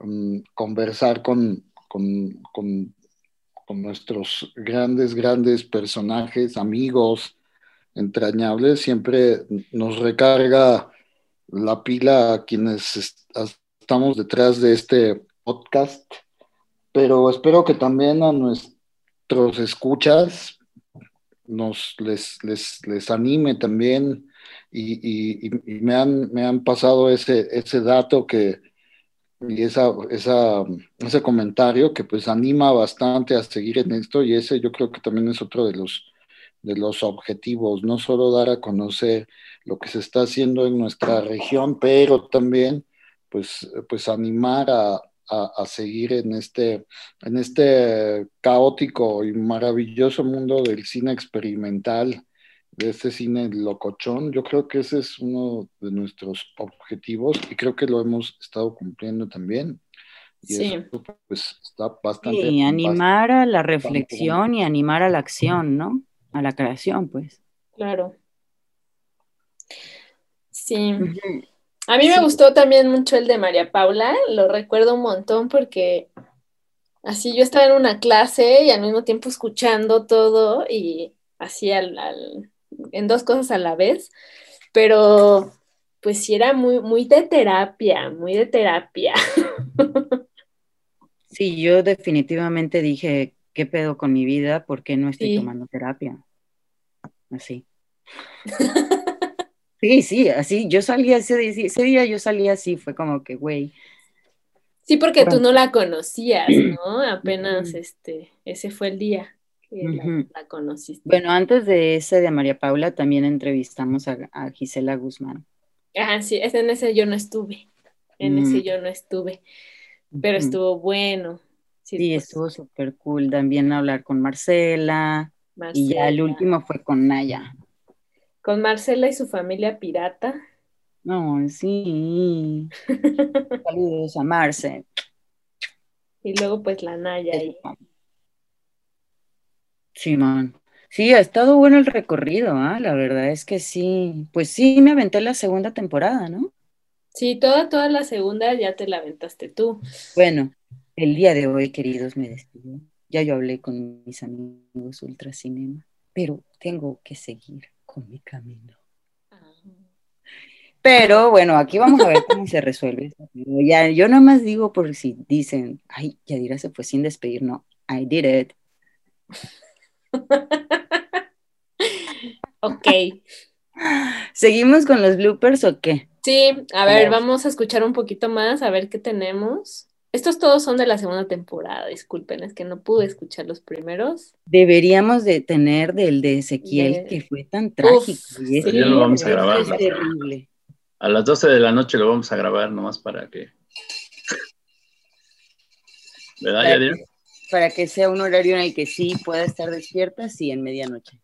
A: um, conversar con, con, con, con nuestros grandes, grandes personajes, amigos entrañables, siempre nos recarga la pila a quienes est- estamos detrás de este podcast, pero espero que también a nuestros escuchas nos les, les, les anime también y, y- y- y me, han, me han pasado ese, ese dato que y esa, esa, ese comentario que pues anima bastante a seguir en esto y ese yo creo que también es otro de los de los objetivos, no solo dar a conocer lo que se está haciendo en nuestra región, pero también pues, pues animar a, a, a seguir en este, en este caótico y maravilloso mundo del cine experimental, de este cine locochón. Yo creo que ese es uno de nuestros objetivos y creo que lo hemos estado cumpliendo también. Y
B: Sí.
A: eso pues está bastante...
E: Y animar a la
A: bastante
E: reflexión y animar a la acción, ¿no? A la creación, pues.
B: Claro. Sí. A mí me gustó también mucho el de María Paula, lo recuerdo un montón porque así yo estaba en una clase y al mismo tiempo escuchando todo y así al, al- en dos cosas a la vez, pero pues sí era muy, muy de terapia, muy de terapia.
E: Sí, yo definitivamente dije, ¿qué pedo con mi vida? ¿Por qué no estoy
B: Sí.
E: tomando terapia? Así. Sí, sí, así. Yo salí ese, día- ese día, yo salí así, fue como que, güey.
B: Sí, porque tú no la conocías, ¿no? Apenas este, ese fue el día que la, conociste.
E: Bueno, antes de ese de María Paula, también entrevistamos a, a Gisela Guzmán.
B: Ajá, sí, en ese yo no estuve, en ese
E: Mm.
B: yo no estuve, pero estuvo bueno. Sí,
E: Sí,
B: pues,
E: estuvo súper cool también hablar con Marcela. Y ya el último fue con Naya.
B: Con Marcela y su familia pirata.
E: No, sí. Saludos a Marce.
B: Y luego pues la Naya ahí.
E: Man. Sí, ha estado bueno el recorrido, ¿ah? La verdad es que sí. Pues sí, me aventé la segunda temporada, ¿no?
B: Sí, toda, toda la segunda ya te la aventaste tú.
E: Bueno, el día de hoy, queridos, me despido. Ya yo hablé con mis amigos Ultracinema, pero tengo que seguir con mi camino. Pero bueno, aquí vamos a ver cómo se resuelve. Ya, yo nomás digo por si dicen, ay, Yadira se fue sin despedir. No, I did it.
B: Ok.
E: ¿Seguimos con los bloopers o qué?
B: Sí, a ver,
E: Vamos.
B: vamos a escuchar un poquito más, a ver qué tenemos. Estos todos son de la segunda temporada, disculpen, es que no pude escuchar los primeros.
E: Deberíamos de tener del de Ezequiel,
B: De-
E: que fue tan trágico. y ese-
B: sí. Ya lo
D: vamos a
E: ese
D: grabar,
E: Es
D: ¿no?
E: terrible.
D: A las 12 de la noche lo vamos a grabar nomás para que. ¿Verdad,
E: que, para que sea un horario en el que sí pueda estar despierta, sí, en medianoche.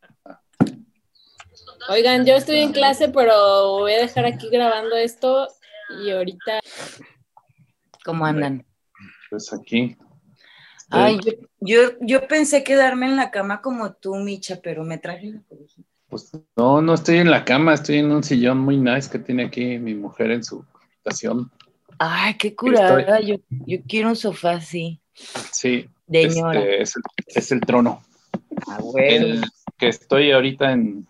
B: Oigan, yo estoy en clase, pero voy a dejar aquí grabando esto y ahorita
E: ¿Cómo andan?
D: Pues aquí.
E: Ay, yo, yo, yo pensé quedarme en la cama como tú, Micha, pero me traje la cobijita.
D: Pues no, no estoy en la cama, estoy en un sillón muy nice que tiene aquí mi mujer en su habitación.
E: Ay, qué curada. Yo, yo quiero un sofá así.
D: Sí,
E: De
D: este, es, el, es el trono.
E: Ah.
D: El que estoy ahorita en,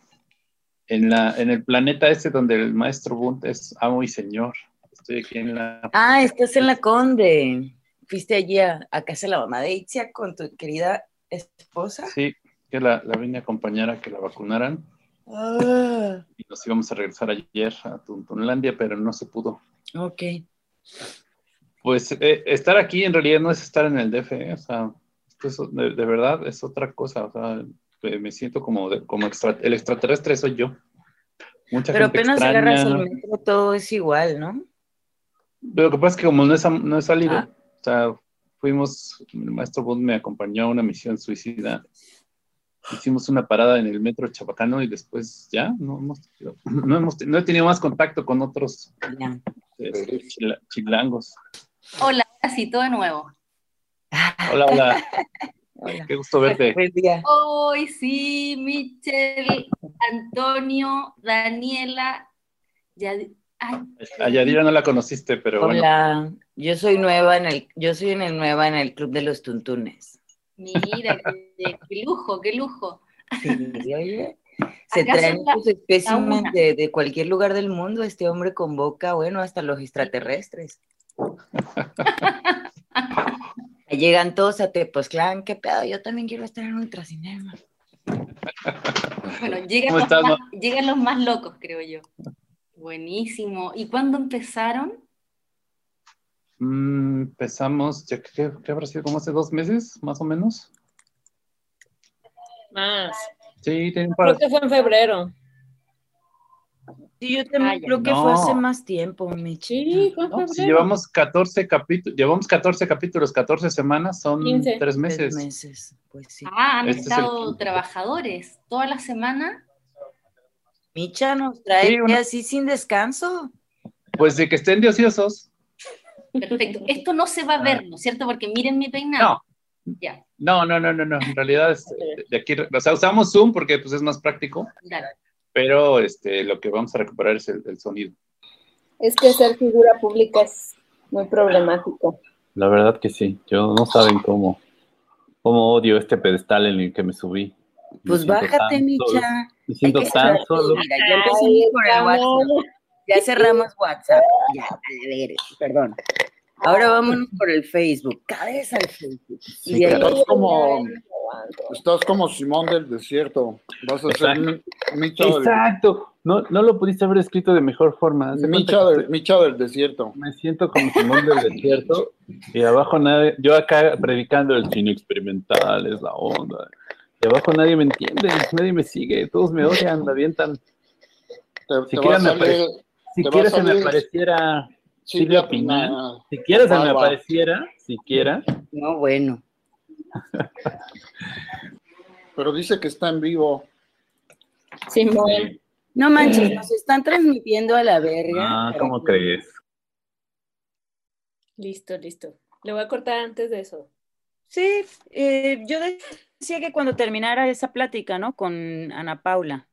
D: en, la, en el planeta este donde el maestro Bunt es amo y señor. Estoy aquí en la...
E: Ah, estás en la Conde. Fuiste allí a, a casa de la mamá de Itzia con tu querida esposa.
D: Sí, que la, la vine a acompañar a que la vacunaran
E: Ah,
D: y nos íbamos a regresar ayer a Tuntunlandia, pero no se pudo.
E: ok.
D: Pues eh, estar aquí en realidad no es estar en el DF, ¿eh? o sea, esto es- de, de verdad es otra cosa, o sea, eh, me siento como, de- como extra- el extraterrestre soy yo. Mucha
E: Pero
D: gente
E: apenas agarras
D: extraña.
E: el metro, todo es igual, ¿no?
D: Lo que pasa es que como no he, no he salido,
E: Ah.
D: o sea, fuimos, el maestro Bond me acompañó a una misión suicida. Hicimos una parada en el metro Chabacano y después ya no hemos, no hemos- no he tenido más contacto con otros este, chila- chilangos.
J: Hola, ahora sí, todo de nuevo.
D: Hola, hola,
E: Hola.
D: qué gusto verte.
E: Buen día.
J: Hoy sí, Michelle, Antonio, Daniela, ya, ay,
D: A Yadira no la conociste, pero bueno.
E: Hola, yo soy nueva en el, yo soy en el nueva en el club de los tuntunes.
J: mira, qué, qué lujo, qué lujo.
E: Sí, oye. Se traen sus de, de cualquier lugar del mundo. Este hombre convoca, bueno, hasta los extraterrestres. Llegan todos a Tepoztlán, qué pedo, yo también quiero estar en Ultracinema.
J: Bueno, llegan
D: ¿Cómo
J: los, más, llegan los más locos, creo yo. Buenísimo. ¿Y cuándo empezaron?
D: Mm, empezamos, ya que, que habrá sido como hace dos meses, más o menos.
B: Más.
D: Sí,
B: Creo que fue en febrero.
E: Sí, yo también
J: Ah,
E: creo que
D: No.
E: fue hace más tiempo, Michi.
D: No,
B: febrero.
D: si llevamos 14 capítulos, llevamos 14 capítulos, 14 semanas, son
B: 15.
D: tres
E: Tres
D: meses.
E: meses, pues sí.
J: Ah, han
D: Este
J: estado trabajadores toda la semana.
E: Micha nos trae
D: Sí, una-
E: así sin descanso.
D: Pues de que estén de ociosos.
J: Perfecto. Esto no se va a ver, ¿no es cierto? Porque miren mi peinado.
D: No,
J: Ya,
D: no, no, no, no, no. En realidad, de aquí, o sea, usamos Zoom porque pues, es más práctico,
J: dale.
D: Pero este, lo que vamos a recuperar es el, el sonido.
B: Es que ser figura pública es muy problemático.
D: La verdad que sí. Yo no saben cómo, cómo odio este pedestal en el que me subí.
E: Pues bájate, Micha.
D: Me siento
E: que
D: tan solo.
E: Mira, ya empezamos por el. WhatsApp. Ya cerramos WhatsApp. Ya, a ver, perdón. Ahora vámonos por el Facebook. Cabeza al Facebook.
A: Sí,
E: Y ahí-
A: estás como, estás como Simón del desierto. Vas a ser
D: Exacto.
A: mi- Micha del,
D: Exacto. No, no lo pudiste haber escrito de mejor forma.
A: Micha
D: que
A: del, Micha del desierto.
D: Me siento como Simón del desierto y abajo nadie, yo acá predicando el cine experimental, es la onda. Y abajo nadie me entiende, nadie me sigue, todos me odian, me avientan.
A: Te, te
D: Siquiera
A: va a
D: me
A: salir
D: Si quieres se me
A: salir
D: apareciera
A: Silvia
D: Pinal,
A: Pinal.
D: si quieres se me apareciera, siquiera.
E: No, bueno.
A: Pero dice que está en vivo.
B: Simón.
E: No manches, nos están transmitiendo a la verga.
D: Ah, ¿cómo crees?
B: Listo, listo. Le voy a cortar antes de eso.
E: Sí, eh, yo decía que cuando terminara esa plática, ¿no? Con Ana Paula.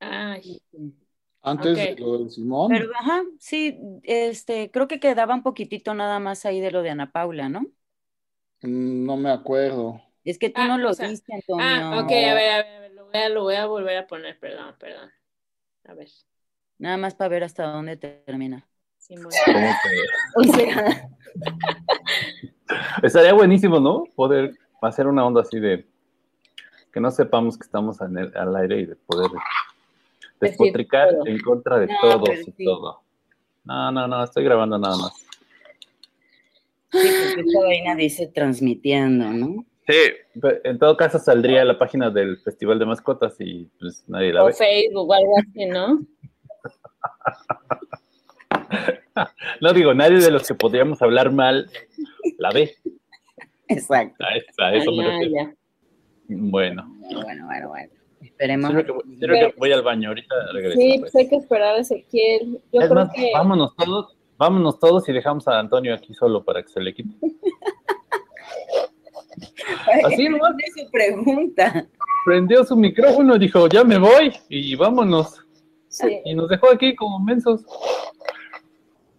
B: Ay,
A: Antes de lo de Simón.
E: Pero, ajá, sí, este, creo que quedaba un poquitito nada más ahí de lo de Ana Paula, ¿no?
A: No me acuerdo.
E: Es que tú
B: Ah,
E: no lo
B: o sea,
E: viste, Antonio.
B: ah, ok, a ver, a ver, a ver, lo voy a, lo voy a volver a poner, perdón, perdón. A ver,
E: Nada más para ver hasta dónde termina. O sea,
D: Estaría buenísimo, ¿no? Poder hacer una onda así de que no sepamos que estamos en el- al aire y de poder despotricar en contra de
E: No,
D: todos y
E: sí.
D: todo. No, no, no, estoy grabando nada más.
E: Sí, porque esta vaina dice transmitiendo, ¿no?
D: Sí, en todo caso saldría a la página del Festival de Mascotas y pues nadie la
B: O
D: ve.
B: Facebook o algo así, ¿no?
D: No digo, nadie de los que podríamos hablar mal la ve.
E: Exacto.
D: A eso, a eso me
B: Ah,
D: refiero. Bueno,
E: Bueno, bueno, bueno. Esperemos.
D: sirve que, voy- sirve que voy al baño, ahorita regreso.
B: Sí,
D: pues.
B: pues hay que esperar a Ezequiel. Yo
D: Es
B: creo
D: más,
B: que
D: vámonos todos, vámonos todos y dejamos a Antonio aquí solo para que se le quite. Así.
E: Es su pregunta.
D: Prendió su micrófono y dijo, ya me voy y vámonos.
B: sí.
D: Y nos dejó aquí como mensos.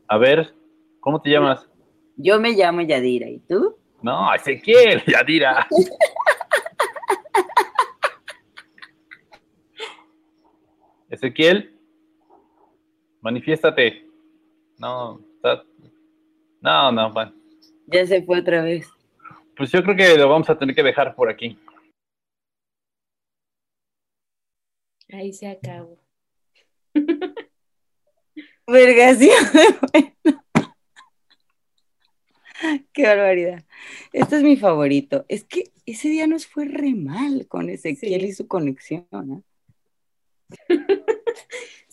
D: A ver, ¿cómo te llamas?
E: Yo me llamo Yadira, ¿y tú?
D: No, Ezequiel, Yadira.
K: Ezequiel, manifiéstate. No, está- no, no, bueno.
E: Ya se fue otra vez.
K: Pues yo creo que lo vamos a tener que dejar por aquí.
B: Ahí se acabó.
E: Vergación. Bueno. Qué barbaridad. Este es mi favorito. Es que ese día nos fue re mal con Ezequiel
B: Sí.
E: y su conexión. ¿no?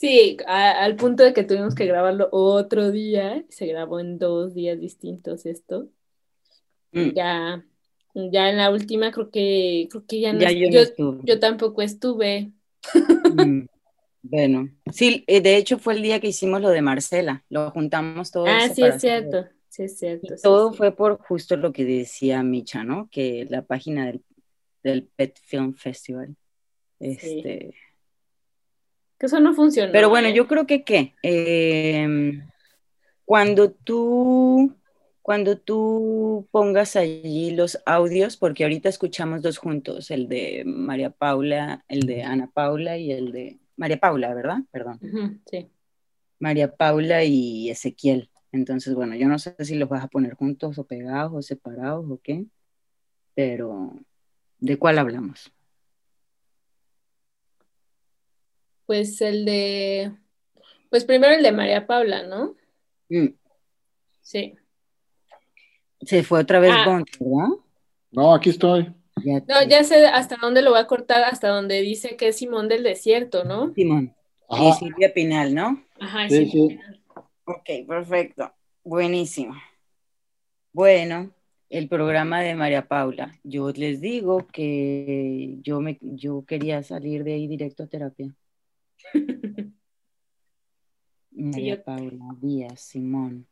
B: Sí, a- al punto de que tuvimos que grabarlo otro día. Se grabó en dos días distintos esto.
E: Mm.
B: Ya, ya en la última creo que creo que ya no
E: Ya yo no
B: tampoco estuve.
E: Mm, Bueno, sí, eh, de hecho fue el día que hicimos lo de Marcela. Lo juntamos todo.
B: Ah, sí es cierto. Sí es cierto.
E: Y
B: sí,
E: todo
B: sí.
E: fue por justo lo que decía Micha, ¿no? Que la página del, del Pet Film Festival. Este,
B: Que eso no funcionó.
E: Pero bueno,
B: ¿eh?
E: yo creo que qué. Em, cuando tú, cuando tú pongas allí los audios, porque ahorita escuchamos dos juntos, el de María Paula, el de Ana Paula y el de María Paula, ¿verdad? Perdón.
B: Sí.
E: María Paula y Ezequiel. Entonces, bueno, yo no sé si los vas a poner juntos o pegados o separados o qué, pero ¿de cuál hablamos?
B: Pues el de. Pues primero el de María Paula, ¿no?
E: Mm,
B: Sí.
E: Se fue otra vez
B: Ah.
E: Bond, ¿verdad?
A: No, aquí estoy.
E: Ya
B: No, ya sé hasta dónde lo voy a cortar, hasta donde dice que es Simón del Desierto, ¿no?
E: Simón. Y Silvia Pinal, ¿no?
B: Ajá,
A: Sí,
B: sí.
A: sí.
E: Ok, perfecto. Buenísimo. Bueno, el programa de María Paula. Yo les digo que yo me yo quería salir de ahí directo a terapia. María Paula Díaz, Simón.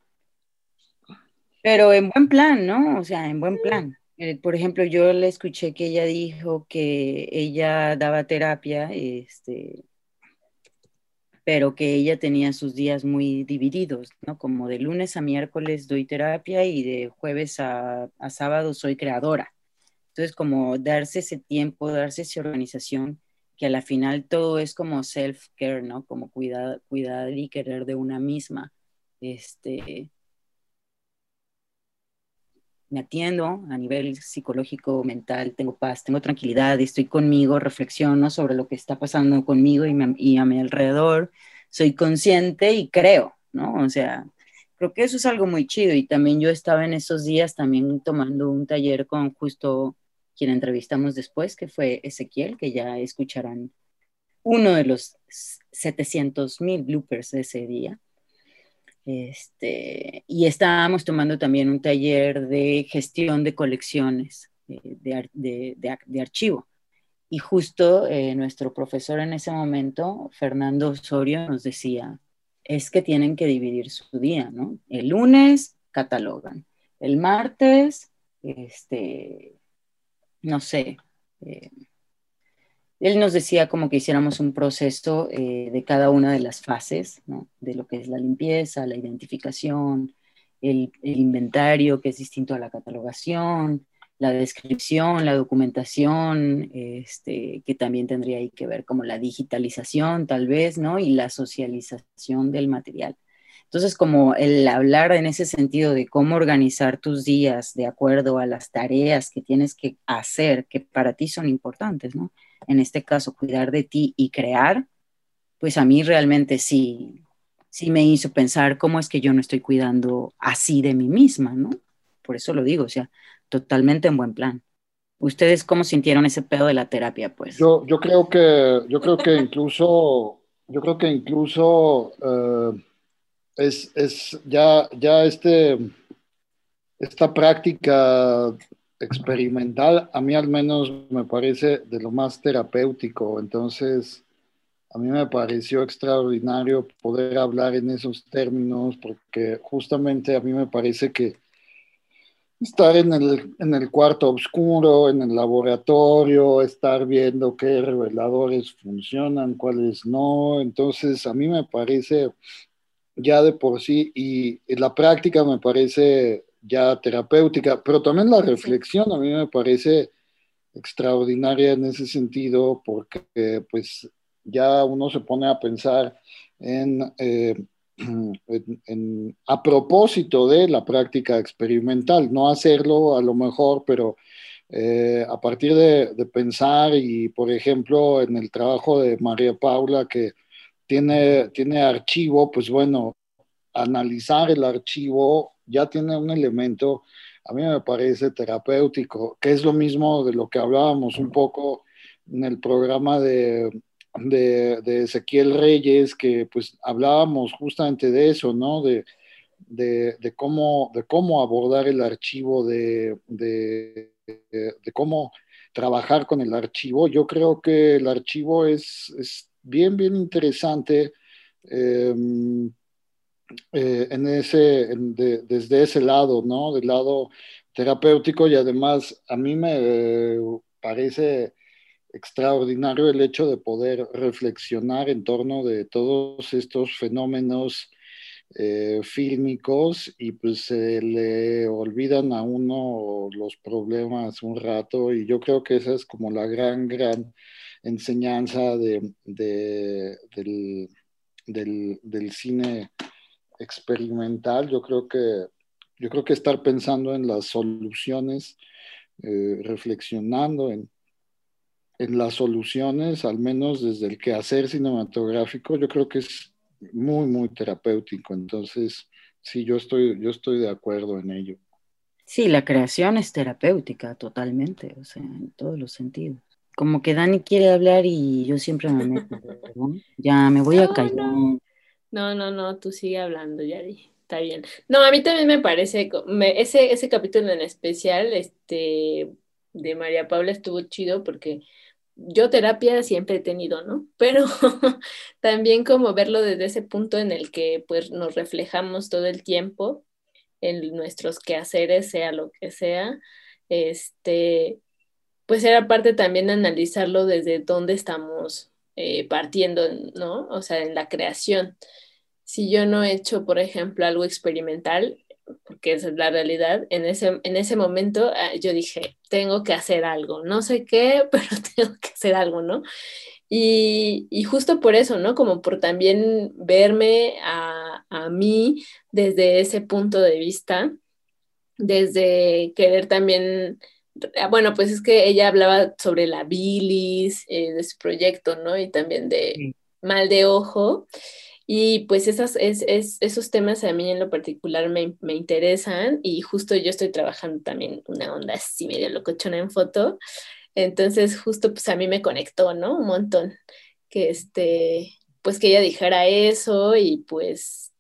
E: Pero en buen plan, ¿no? O sea, en buen plan. Eh, por ejemplo, yo le escuché que ella dijo que ella daba terapia, este, pero que ella tenía sus días muy divididos, ¿no? Como de lunes a miércoles doy terapia y de jueves a, a sábado soy creadora. Entonces, como darse ese tiempo, darse esa organización, que a la final todo es como self-care, ¿no? Como cuidar, y querer de una misma. Este, me atiendo a nivel psicológico, mental, tengo paz, tengo tranquilidad, estoy conmigo, reflexiono sobre lo que está pasando conmigo y, y a mi alrededor, soy consciente y creo, ¿no? O sea, creo que eso es algo muy chido y también yo estaba en esos días también tomando un taller con justo quien entrevistamos después, que fue Ezequiel, que ya escucharán uno de los 700 mil bloopers de ese día. Este, y estábamos tomando también un taller de gestión de colecciones eh, de, de archivo. Y justo eh, nuestro profesor en ese momento, Fernando Osorio, nos decía, es que tienen que dividir su día, ¿no? El lunes catalogan, el martes, este, no sé, eh, él nos decía como que hiciéramos un proceso eh, de cada una de las fases, ¿no? De lo que es la limpieza, la identificación, el, el inventario, que es distinto a la catalogación, la descripción, la documentación, este, que también tendría ahí que ver como la digitalización tal vez, ¿no? Y la socialización del material. Entonces, como el hablar en ese sentido de cómo organizar tus días de acuerdo a las tareas que tienes que hacer, que para ti son importantes, ¿no? En este caso, cuidar de ti y crear, pues a mí realmente sí, sí me hizo pensar cómo es que yo no estoy cuidando así de mí misma, ¿no? Por eso lo digo, o sea, totalmente en buen plan. ¿Ustedes cómo sintieron ese pedo de la terapia, pues?
A: Yo, yo creo que, yo creo que incluso, yo creo que incluso eh, es, es ya, ya este, esta práctica experimental, a mí al menos me parece de lo más terapéutico. Entonces, a mí me pareció extraordinario poder hablar en esos términos, porque justamente a mí me parece que estar en el, en el cuarto oscuro, en el laboratorio, estar viendo qué reveladores funcionan, cuáles no. Entonces, a mí me parece ya de por sí, y, y la práctica me parece ya terapéutica, pero también la reflexión a mí me parece extraordinaria en ese sentido, porque pues ya uno se pone a pensar en, eh, a propósito de la práctica experimental, no hacerlo a lo mejor, pero eh, a partir de, pensar y, por ejemplo, en el trabajo de María Paula, que tiene, tiene archivo, pues bueno, analizar el archivo ya tiene un elemento, a mí me parece terapéutico, que es lo mismo de lo que hablábamos un poco en el programa de, de, Ezequiel Reyes, que pues hablábamos justamente de eso, ¿no? De, de cómo, de cómo abordar el archivo, de, cómo trabajar con el archivo. Yo creo que el archivo es bien, bien interesante. Em, eh, en ese, desde ese lado, ¿no? Del lado terapéutico y además a mí me parece extraordinario el hecho de poder reflexionar en torno de todos estos fenómenos eh, fílmicos y pues se le olvidan a uno los problemas un rato y yo creo que esa es como la gran, gran enseñanza de, del, del cine experimental, yo creo que, yo creo que estar pensando en las soluciones, eh, reflexionando en, en las soluciones, al menos desde el quehacer cinematográfico, yo creo que es muy, muy terapéutico. Entonces, sí, yo estoy, yo estoy de acuerdo en ello.
E: Sí, la creación es terapéutica totalmente, o sea, en todos los sentidos. Como que Dani quiere hablar y yo siempre me meto, Ya me voy a callar.
B: No, no, no, tú sigue hablando, Yari. Está bien. No, a mí también me parece, ese, ese capítulo en especial, este, de María Paula estuvo chido porque yo terapia siempre he tenido, ¿no? Pero también como verlo desde ese punto en el que pues nos reflejamos todo el tiempo en nuestros quehaceres, sea lo que sea, este, pues era parte también de analizarlo desde dónde estamos eh, partiendo, ¿no? O sea, en la creación si yo no he hecho, por ejemplo, algo experimental, porque esa es la realidad, en ese, en ese momento ah, yo dije, tengo que hacer algo, no sé qué, pero tengo que hacer algo, ¿no? Y, y justo por eso, ¿no? Como por también verme a, a, mí desde ese punto de vista, desde querer también, bueno, pues es que ella hablaba sobre la bilis, eh, de su proyecto, ¿no? Y también de mal de ojo. Y pues esas, es, esos temas a mí en lo particular me, me, interesan y justo yo estoy trabajando también una onda así medio locochona en foto. Entonces justo pues a mí me conectó, ¿no? Un montón. Que este, pues que ella dijera eso y pues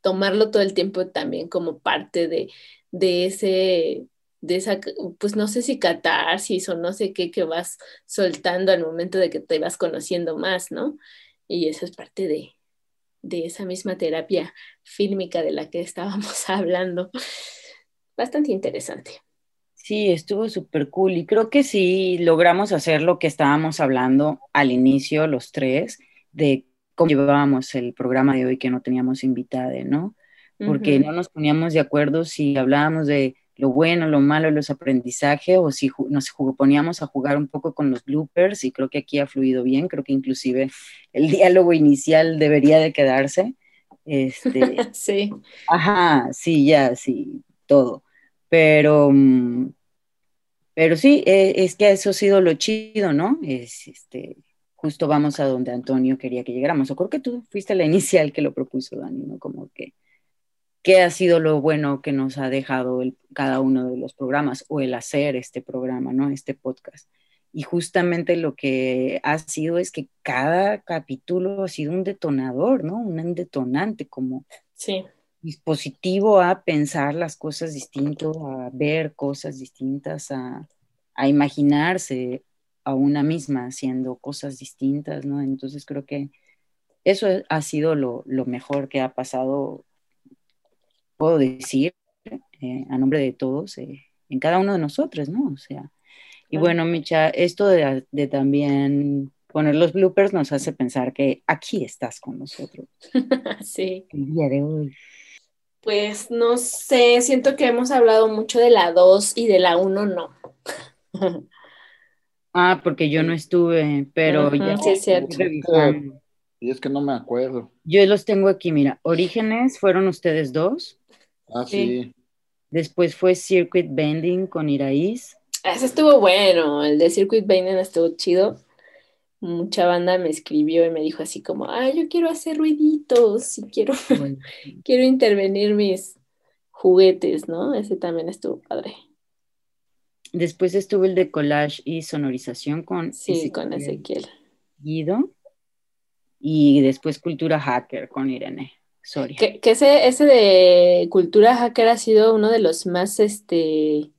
B: tomarlo todo el tiempo también como parte de, de ese de esa, pues no sé si catarsis o no sé qué que vas soltando al momento de que te vas conociendo más, ¿no? Y eso es parte de, de esa misma terapia fílmica de la que estábamos hablando. Bastante interesante.
E: Sí, estuvo súper cool y creo que sí logramos hacer lo que estábamos hablando al inicio los tres, de cómo llevábamos el programa de hoy que no teníamos invitada, ¿no? Porque no nos poníamos de acuerdo si hablábamos de lo bueno, lo malo, los aprendizajes, o si nos poníamos a jugar un poco con los bloopers, y creo que aquí ha fluido bien, creo que inclusive el diálogo inicial debería de quedarse. Este,
B: sí.
E: Ajá, sí, ya, sí, todo. Pero, mm, pero sí, e, es que eso ha sido lo chido, ¿no? Es, este, justo vamos a donde Antonio quería que llegáramos. O creo que tú fuiste la inicial que lo propuso, Dani, ¿no? Como que qué ha sido lo bueno que nos ha dejado el, cada uno de los programas o el hacer este programa, ¿no? Este podcast. Y justamente lo que ha sido es que cada capítulo ha sido un detonador, ¿no? Un detonante como
B: sí.
E: dispositivo a pensar las cosas distintas, a ver cosas distintas, a, a imaginarse a una misma haciendo cosas distintas, ¿no? Entonces creo que eso ha sido lo, lo mejor que ha pasado puedo decir eh, a nombre de todos eh, en cada uno de nosotros, ¿no? O sea, y bueno, Micha, esto de, también poner los bloopers nos hace pensar que aquí estás con nosotros.
B: sí.
E: El día de hoy.
B: Pues no sé, siento que hemos hablado mucho de la 2 y de la 1 no.
E: Ah, porque yo no estuve, pero ya
B: sí, es cierto.
A: Y es que no me acuerdo.
E: Yo los tengo aquí, mira. Orígenes fueron ustedes dos.
A: Ah,
B: Sí.
A: sí.
E: Después fue Circuit Bending con Iraíz.
B: Ese estuvo bueno, el de Circuit Binding estuvo chido. Mucha banda me escribió y me dijo así como, ah, yo quiero hacer ruiditos y quiero,
E: Bueno,
B: quiero intervenir mis juguetes, ¿no? Ese también estuvo padre.
E: Después estuvo el de collage y sonorización con
B: Sí, con
E: Ezequiel
B: Ezequiel.
E: Guido. Y después Cultura Hacker con Irene Soria.
B: Que, que ese, ese de cultura hacker ha sido uno de los más este,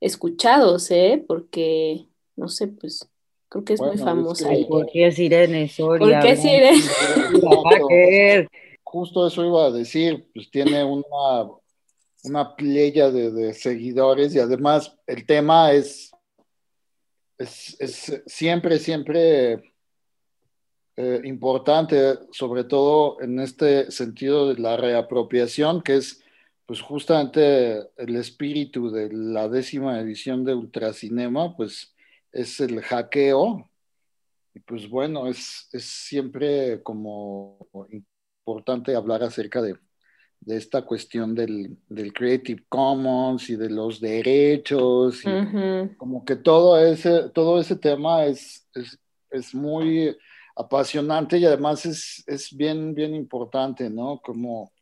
B: escuchados, ¿eh? Porque, no sé, pues creo que es muy
A: es
B: famosa.
A: que-
B: y-
E: ¿Por qué es Irene Soria?
B: ¿Por qué es Irene?
A: Justo eso iba a decir, pues tiene una, una playa de, de seguidores y además el tema es, es, es siempre, siempre eh, importante, sobre todo en este sentido de la reapropiación, que es pues justamente el espíritu de la décima edición de Ultracinema, pues es el hackeo. Y pues bueno, es, es siempre como importante hablar acerca de, de esta cuestión del, del Creative Commons y de los derechos y
B: Ujú.
A: como que todo ese, todo ese tema es, es, es muy apasionante y además es, es bien, bien importante, ¿no? Como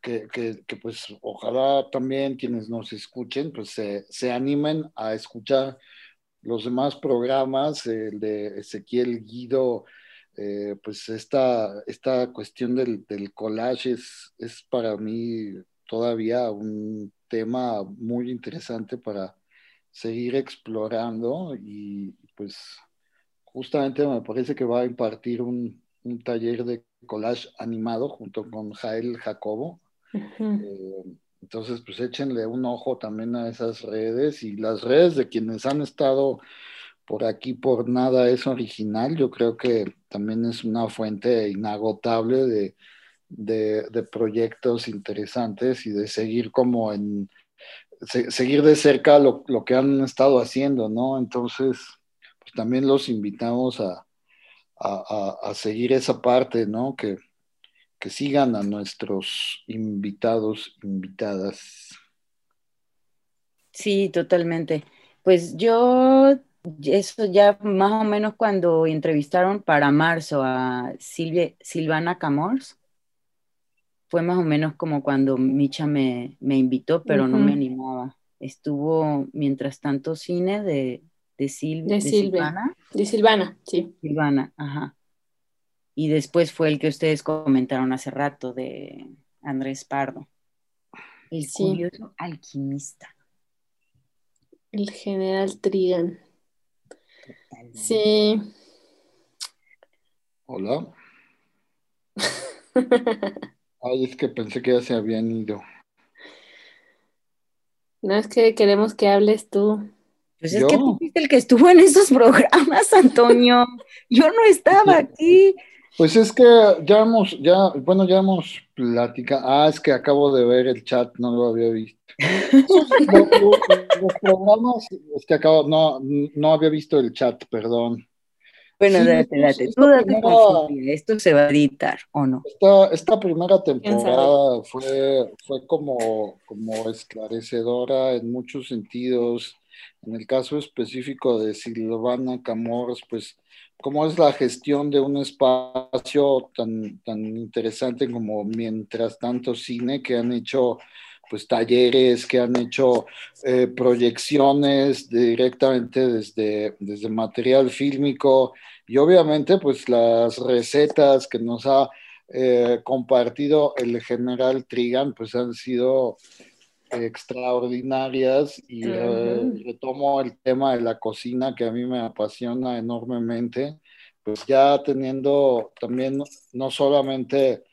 A: que, que, pues ojalá también quienes nos escuchen pues se, se animen a escuchar los demás programas, el de Ezequiel Guido, eh, pues esta, esta cuestión del, del collage es, es para mí todavía un tema muy interesante para seguir explorando y pues justamente me parece que va a impartir un, un taller de collage animado junto con Jael Jacobo. Eh, entonces, pues échenle un ojo también a esas redes y las redes de quienes han estado por aquí por nada es original. Yo creo que también es una fuente inagotable de, de, de proyectos interesantes y de seguir como en, se- seguir de cerca lo, lo que han estado haciendo, ¿no? Entonces, también los invitamos a, a, a- a seguir esa parte, ¿no? Que, que sigan a nuestros invitados, invitadas.
E: Sí, totalmente. Pues yo, eso ya más o menos cuando entrevistaron para marzo a Silvia, Silvana Camors, fue más o menos como cuando Micha me, me invitó, pero no me animaba. Estuvo mientras tanto cine de, de, Sil-
B: De
E: de
B: Silvia.
E: Silvana.
B: De Silvana, sí.
E: Silvana, ajá. Y después fue el que ustedes comentaron hace rato de Andrés Pardo. El
B: Sí.
E: curioso alquimista.
B: El general Trigan. Sí.
A: Hola. Ay, es que pensé que ya se habían ido.
B: No es que queremos que hables tú.
E: Pues es
A: ¿Yo?
E: que tú fuiste el que estuvo en esos programas, Antonio. Yo no estaba aquí.
A: Pues es que ya hemos, ya, bueno, ya hemos platicado. Ah, es que acabo de ver el chat, no lo había visto. Los, programas, es que acabo, no, no había visto el chat, perdón.
E: Bueno,
A: Sí,
E: date,
A: esta-
E: date. Tú date
A: primera-.
E: Esto se va a editar, ¿o no?
A: Esta, esta primera
B: ¿Quién
A: temporada fue, fue como, como esclarecedora en muchos sentidos. En el caso específico de Silvana Camors, pues cómo es la gestión de un espacio tan, tan interesante como Mientras tanto Cine, que han hecho pues talleres, que han hecho eh, proyecciones directamente desde, desde material fílmico y obviamente pues las recetas que nos ha eh, compartido el general Trigan pues han sido extraordinarias y eh, retomo el tema de la cocina que a mí me apasiona enormemente, pues ya teniendo también no solamente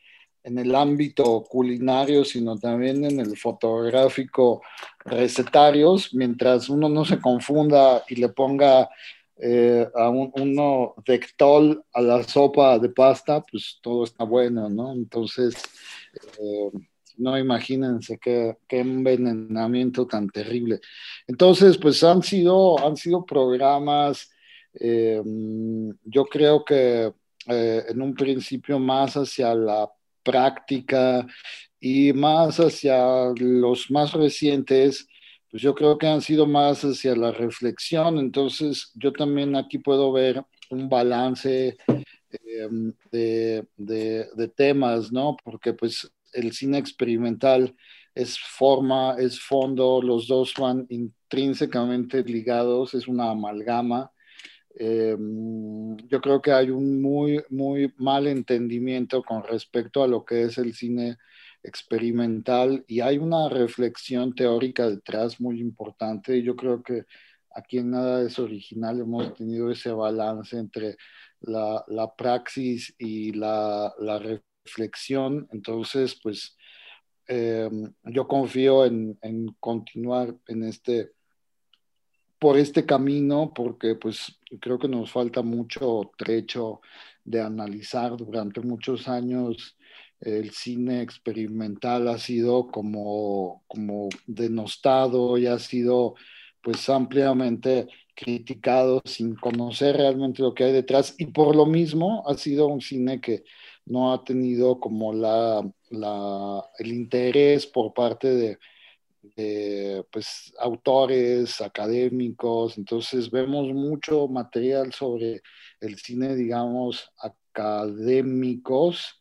A: en el ámbito culinario, sino también en el fotográfico recetarios, mientras uno no se confunda y le ponga eh, a un, uno dectol a la sopa de pasta, pues todo está bueno, ¿no? Entonces, eh, no imagínense qué, qué envenenamiento tan terrible. Entonces, pues han sido, han sido programas, eh, yo creo que eh, en un principio más hacia la práctica y más hacia los más recientes, pues yo creo que han sido más hacia la reflexión. Entonces, yo también aquí puedo ver un balance em, de, de, temas, ¿no? Porque pues el cine experimental es forma, es fondo, los dos van intrínsecamente ligados, es una amalgama. Em, yo creo que hay un muy, muy mal entendimiento con respecto a lo que es el cine experimental y hay una reflexión teórica detrás muy importante yo creo que aquí en Nada es Original hemos tenido ese balance entre la, la praxis y la, la, reflexión, entonces pues em, yo confío en, en, continuar en este por este camino porque pues creo que nos falta mucho trecho de analizar durante muchos años el cine experimental ha sido como, como denostado y ha sido pues ampliamente criticado sin conocer realmente lo que hay detrás y por lo mismo ha sido un cine que no ha tenido como la, el interés por parte de, de pues, autores académicos, entonces vemos mucho material sobre el cine, digamos, académicos,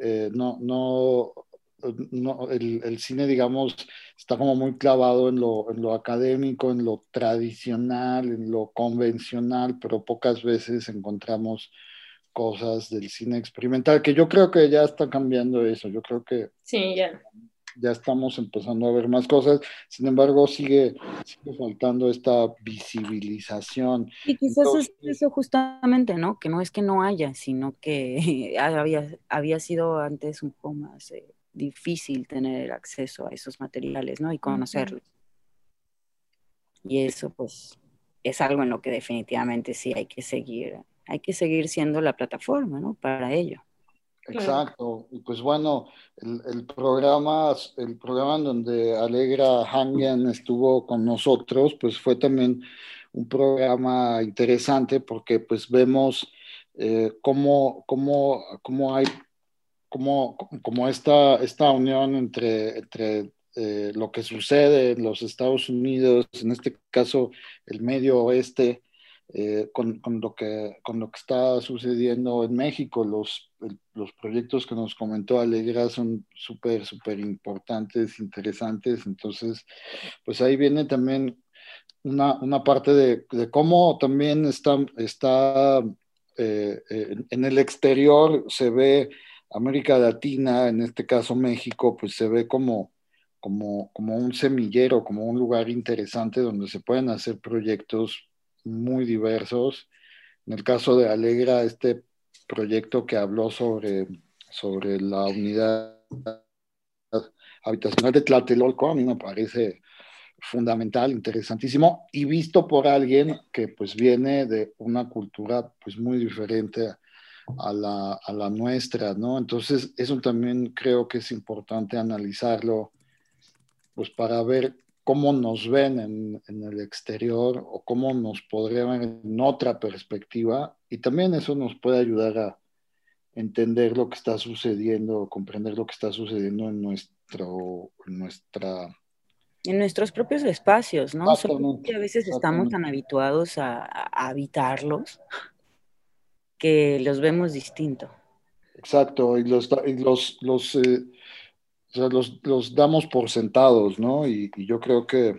A: eh, no, no, no el, el, cine, digamos, está como muy clavado en lo, en lo académico, en lo tradicional, en lo convencional, pero pocas veces encontramos cosas del cine experimental, que yo creo que ya está cambiando eso, yo creo que
B: sí, ya.
A: ya estamos empezando a ver más cosas, sin embargo sigue, sigue faltando esta visibilización.
E: Y quizás es eso justamente, ¿no? Que no es que no haya, sino que había, había sido antes un poco más eh, difícil tener acceso a esos materiales, ¿no? Y conocerlos. Y eso, pues, es algo en lo que definitivamente sí hay que seguir, hay que seguir siendo la plataforma, ¿no? Para ello.
A: Exacto. Y pues bueno, el, el, programa, el programa en donde Alegra Hangen estuvo con nosotros, pues fue también un programa interesante porque pues vemos eh, cómo, cómo, cómo hay como, como esta, esta unión entre, entre eh, lo que sucede en los Estados Unidos, en este caso el medio oeste, eh, con, con, lo que, con lo que está sucediendo en México. Los, los proyectos que nos comentó Alegra son súper, súper importantes, interesantes. Entonces, pues ahí viene también una, una parte de, de, cómo también está, está eh, en el exterior se ve América Latina, en este caso México, pues se ve como, como, como un semillero, como un lugar interesante donde se pueden hacer proyectos muy diversos. En el caso de Alegra, este proyecto que habló sobre, sobre la unidad habitacional de Tlatelolco, a mí me parece fundamental, interesantísimo, y visto por alguien que pues viene de una cultura pues muy diferente a la, a la nuestra, ¿no? Entonces, eso también creo que es importante analizarlo, pues para ver cómo nos ven en, en, el exterior o cómo nos podrían ver en otra perspectiva y también eso nos puede ayudar a entender lo que está sucediendo, comprender lo que está sucediendo en nuestro, en nuestra
E: en nuestros propios espacios, ¿no? que a veces estamos tan habituados a, a, habitarlos que los vemos distinto.
A: Exacto, y los, y los, los eh, o sea, los, los, damos por sentados, ¿no? Y, y yo creo que...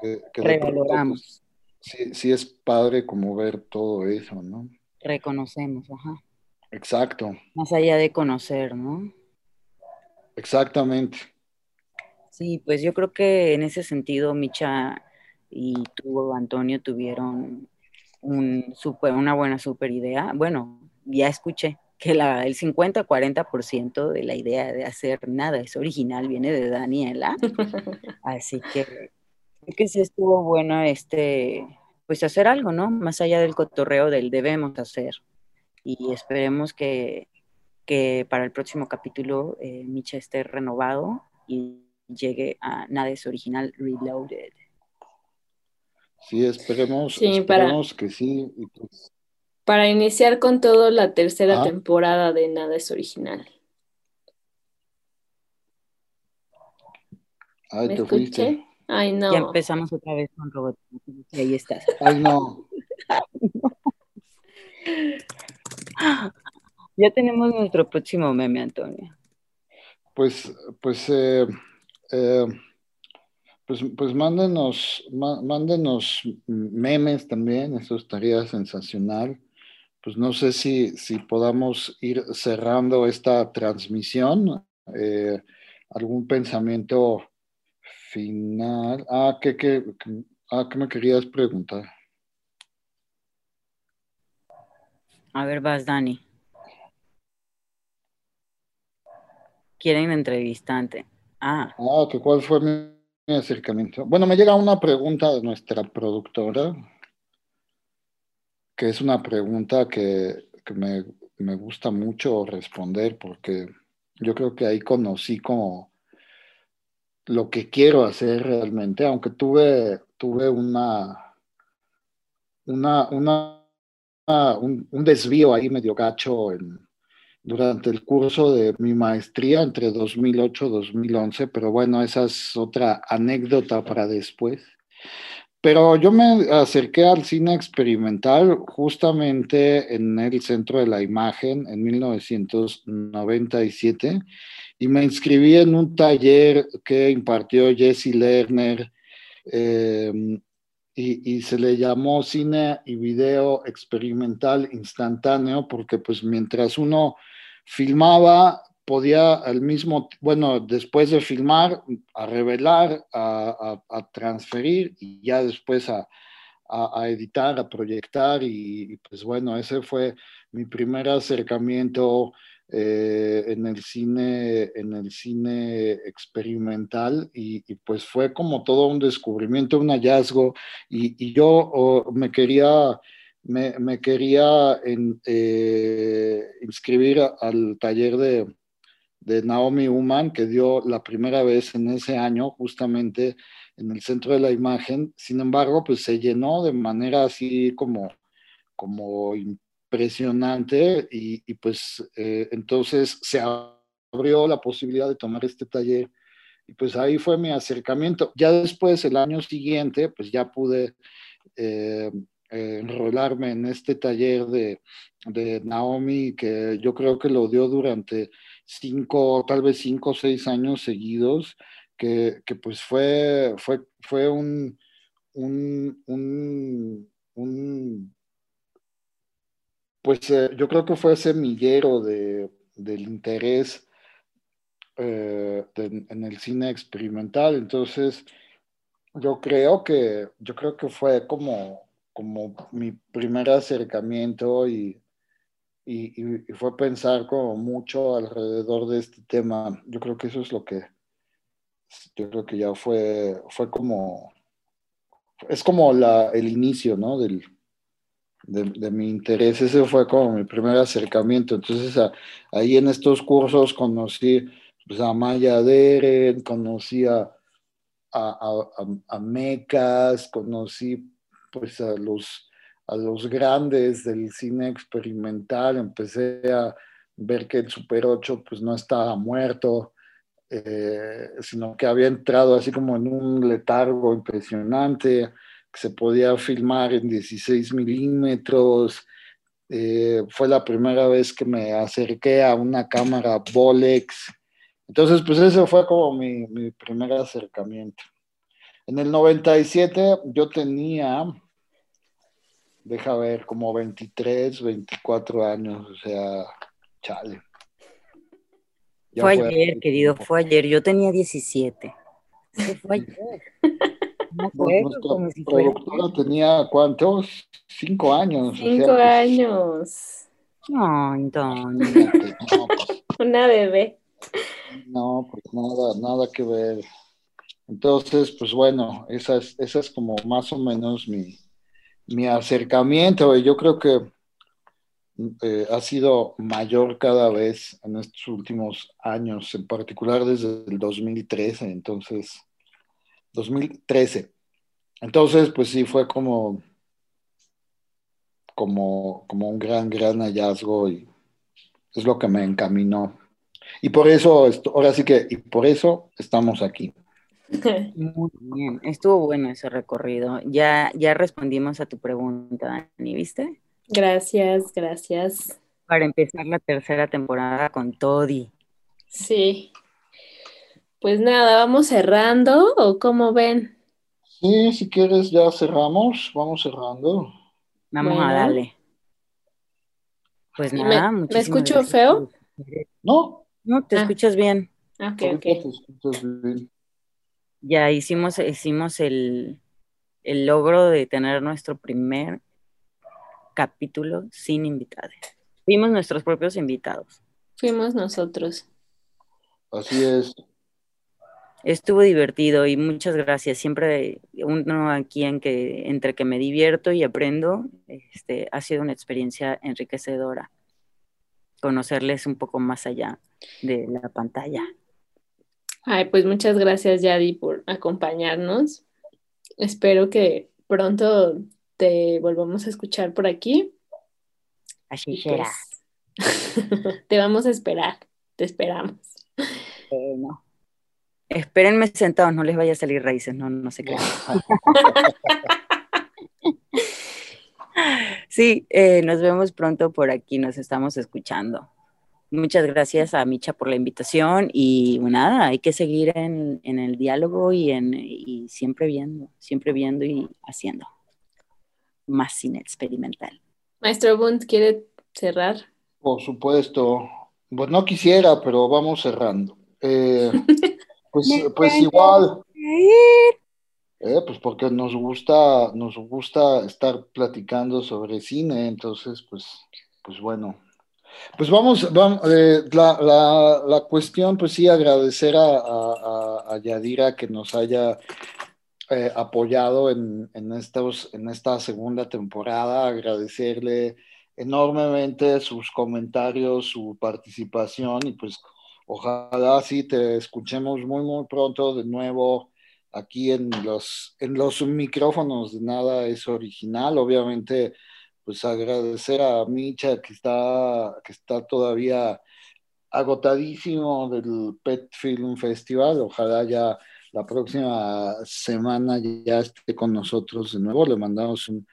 E: que, que Revaloramos.
A: Pues, sí, sí, es padre como ver todo eso, ¿no?
E: Reconocemos, ajá.
A: Exacto.
E: Más allá de conocer, ¿no?
A: Exactamente.
E: Sí, pues yo creo que en ese sentido Micha y tú, Antonio, tuvieron un super, una buena super idea. Bueno, ya escuché que la, el 50-40% de la idea de hacer nada es original viene de Daniela. Así que que sí estuvo bueno este, pues hacer algo, ¿no? Más allá del cotorreo del debemos hacer. Y esperemos que, que para el próximo capítulo eh, Micha esté renovado y llegue a Nades Original Reloaded.
A: Sí, esperemos,
B: Sí, para-
A: esperemos que sí. y pues,
B: Para iniciar con todo la tercera
A: Ah.
B: temporada de Nada es Original.
A: ay,
B: ¿Me
A: te fuiste.
B: Ay, no.
E: Ya empezamos otra vez con Robot. Ahí estás.
A: Ay, no.
E: Ya tenemos nuestro próximo meme, Antonio.
A: Pues, pues, eh, eh, pues, pues mándenos, má- mándenos memes también, eso estaría sensacional. Pues no sé si, si podamos ir cerrando esta transmisión. Eh, ¿algún pensamiento final? Ah, ¿qué, qué, ah, ¿qué me querías preguntar?
E: A ver, vas, Dani. Quieren entrevistante. Ah,
A: Ah, que cuál fue mi, mi acercamiento. Bueno, me llega una pregunta de nuestra productora, que es una pregunta que, que me, me gusta mucho responder porque yo creo que ahí conocí como lo que quiero hacer realmente, aunque tuve, tuve una, una, una, un, desvío ahí medio gacho en, durante el curso de mi maestría entre 2008 y 2011, pero bueno, esa es otra anécdota para después. Pero yo me acerqué al cine experimental justamente en el Centro de la Imagen en 1997 y me inscribí en un taller que impartió Jesse Lerner eh, y, y se le llamó cine y video experimental instantáneo porque pues mientras uno filmaba, podía al mismo, bueno, después de filmar, a revelar, a, transferir y ya después a, editar, a proyectar y, pues bueno, ese fue mi primer acercamiento eh, en el cine, en el cine experimental y, pues fue como todo un descubrimiento, un hallazgo y, yo oh, me quería me, quería eh, inscribir al taller de, de Naomi Uman, que dio la primera vez en ese año, justamente en el centro de la imagen. Sin embargo, pues se llenó de manera así como, como impresionante y, pues eh, entonces se abrió la posibilidad de tomar este taller y pues ahí fue mi acercamiento. Ya después, el año siguiente, pues ya pude eh, eh, enrolarme en este taller de, de Naomi, que yo creo que lo dio durante cinco, tal vez cinco o seis años seguidos, que, que pues fue, fue, fue un, un, un, pues eh, yo creo que fue semillero de, del interés eh, en el cine experimental. Entonces, yo creo que, yo creo que fue como, como mi primer acercamiento y, y, fue pensar como mucho alrededor de este tema. Yo creo que eso es lo que, yo creo que ya fue, fue como, es como la, el inicio, ¿no? Del, de, mi interés. Ese fue como mi primer acercamiento. Entonces, ahí en estos cursos conocí pues, a Maya Deren, conocí a, a, a- a- a mecas, conocí pues a los, a los grandes del cine experimental, empecé a ver que el Super 8 pues no estaba muerto, eh, sino que había entrado así como en un letargo impresionante, que se podía filmar en 16 milímetros. Eh, fue la primera vez que me acerqué a una cámara Bolex. Entonces, pues ese fue como mi, mi primer acercamiento. En el 97 yo tenía, deja ver, como 23, 24 años, o sea, chale. Ya
E: fue
A: fue
E: ayer, querido,
A: tiempo.
E: fue ayer. Yo tenía 17. Sí, fue ayer. Acuerdo
A: Nuestra
E: como si fuera
A: productora tenía cuántos? Cinco años. o sea,
B: Cinco
A: pues,
B: años.
A: No, pues,
B: Una bebé.
A: no, pues nada, nada que ver. Entonces, pues bueno, esa es, esa es como más o menos mi, mi acercamiento. Yo creo que, eh, ha sido mayor cada vez en estos últimos años, en particular desde el 2013, entonces, 2013. Entonces, pues sí, fue como, como, como un gran, gran hallazgo y es lo que me encaminó. Y por eso, ahora sí que, y por eso estamos aquí.
E: Muy bien, estuvo bueno ese recorrido. Ya, ya respondimos a tu pregunta, Dani, ¿viste?
B: Gracias, gracias.
E: Para empezar la tercera temporada con Toddy.
B: Sí. Pues nada, vamos cerrando o cómo ven.
A: Sí, si quieres ya cerramos, vamos cerrando.
E: Vamos a darle. Pues nada,
B: ¿Me, ¿me escucho feo?
A: No.
E: No, te
B: Ah.
E: escuchas bien.
B: Ok,
A: ahorita
B: ok.
A: te escuchas bien.
E: Ya hicimos, hicimos el, el logro de tener nuestro primer capítulo sin invitados. Fuimos nuestros propios invitados.
B: Fuimos nosotros.
A: Así es.
E: Estuvo divertido y muchas gracias. Siempre uno aquí en que entre que me divierto y aprendo, este, ha sido una experiencia enriquecedora. Conocerles un poco más allá de la pantalla.
B: Ay, pues muchas gracias, Yadi, por acompañarnos. Espero que pronto te volvamos a escuchar por aquí.
E: Así será.
B: pues, te vamos a esperar, te esperamos.
E: Bueno. Espérenme sentados, no les vaya a salir raíces, no, no se crean. Sí, eh, nos vemos pronto por aquí, nos estamos escuchando. Muchas gracias a Micha por la invitación y nada, hay que seguir en, en el diálogo y, en, y siempre viendo, siempre viendo y haciendo más cine experimental.
B: Maestro Bunt, ¿quiere cerrar?
A: Por supuesto. Pues no quisiera, pero vamos cerrando. Eh, pues, pues igual. Eh, pues porque nos gusta, nos gusta estar platicando sobre cine, entonces, pues, pues bueno. Pues vamos, eh, la, la, la, cuestión, pues sí, agradecer a, a, a Yadira que nos haya eh, apoyado en, en, estos, en esta segunda temporada, agradecerle enormemente sus comentarios, su participación y pues ojalá sí te escuchemos muy, muy pronto de nuevo aquí en los, en los micrófonos de Nada es Original. Obviamente, pues agradecer a Micha que está, que está todavía agotadísimo del Pet Film Festival. Ojalá ya la próxima semana ya esté con nosotros de nuevo. Le mandamos un,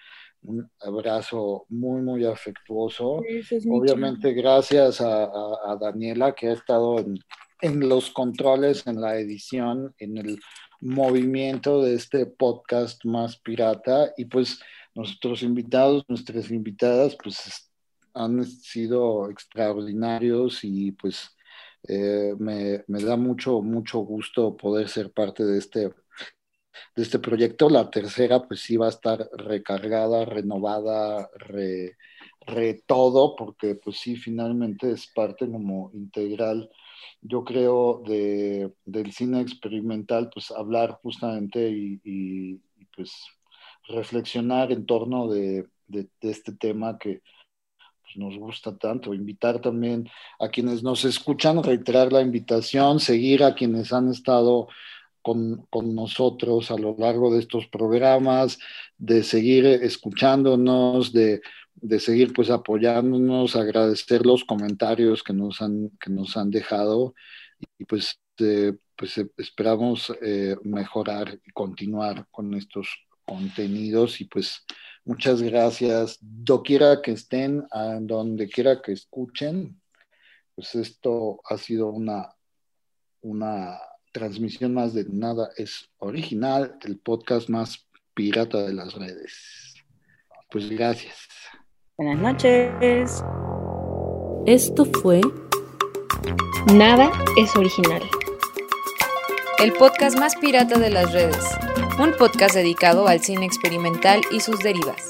A: un abrazo muy, muy afectuoso. Obviamente, gracias a, a, a, Daniela que ha estado en, en los controles, en la edición, en el movimiento de este podcast más pirata y pues nuestros invitados, nuestras invitadas pues han sido extraordinarios y pues eh, me, me, da mucho, mucho gusto poder ser parte de este, de este proyecto. La tercera pues sí va a estar recargada, renovada, re, todo, porque pues sí, finalmente es parte como integral yo creo, de, del cine experimental, pues hablar justamente y pues reflexionar en torno de, este tema que pues, nos gusta tanto. Invitar también a quienes nos escuchan, reiterar la invitación, seguir a quienes han estado con, con, nosotros a lo largo de estos programas, de seguir escuchándonos, de, de, seguir pues apoyándonos, agradecer los comentarios que nos han, que nos han dejado y pues, eh, pues esperamos eh, mejorar y continuar con estos contenidos y pues muchas gracias, doquiera que estén, a donde quiera que escuchen, pues esto ha sido una, una transmisión más de Nada es Original, el podcast más pirata de las redes. Pues gracias.
E: Buenas noches.
G: Esto fue
L: Nada es Original.
G: El podcast más pirata de las redes. Un podcast dedicado al cine experimental y sus derivas.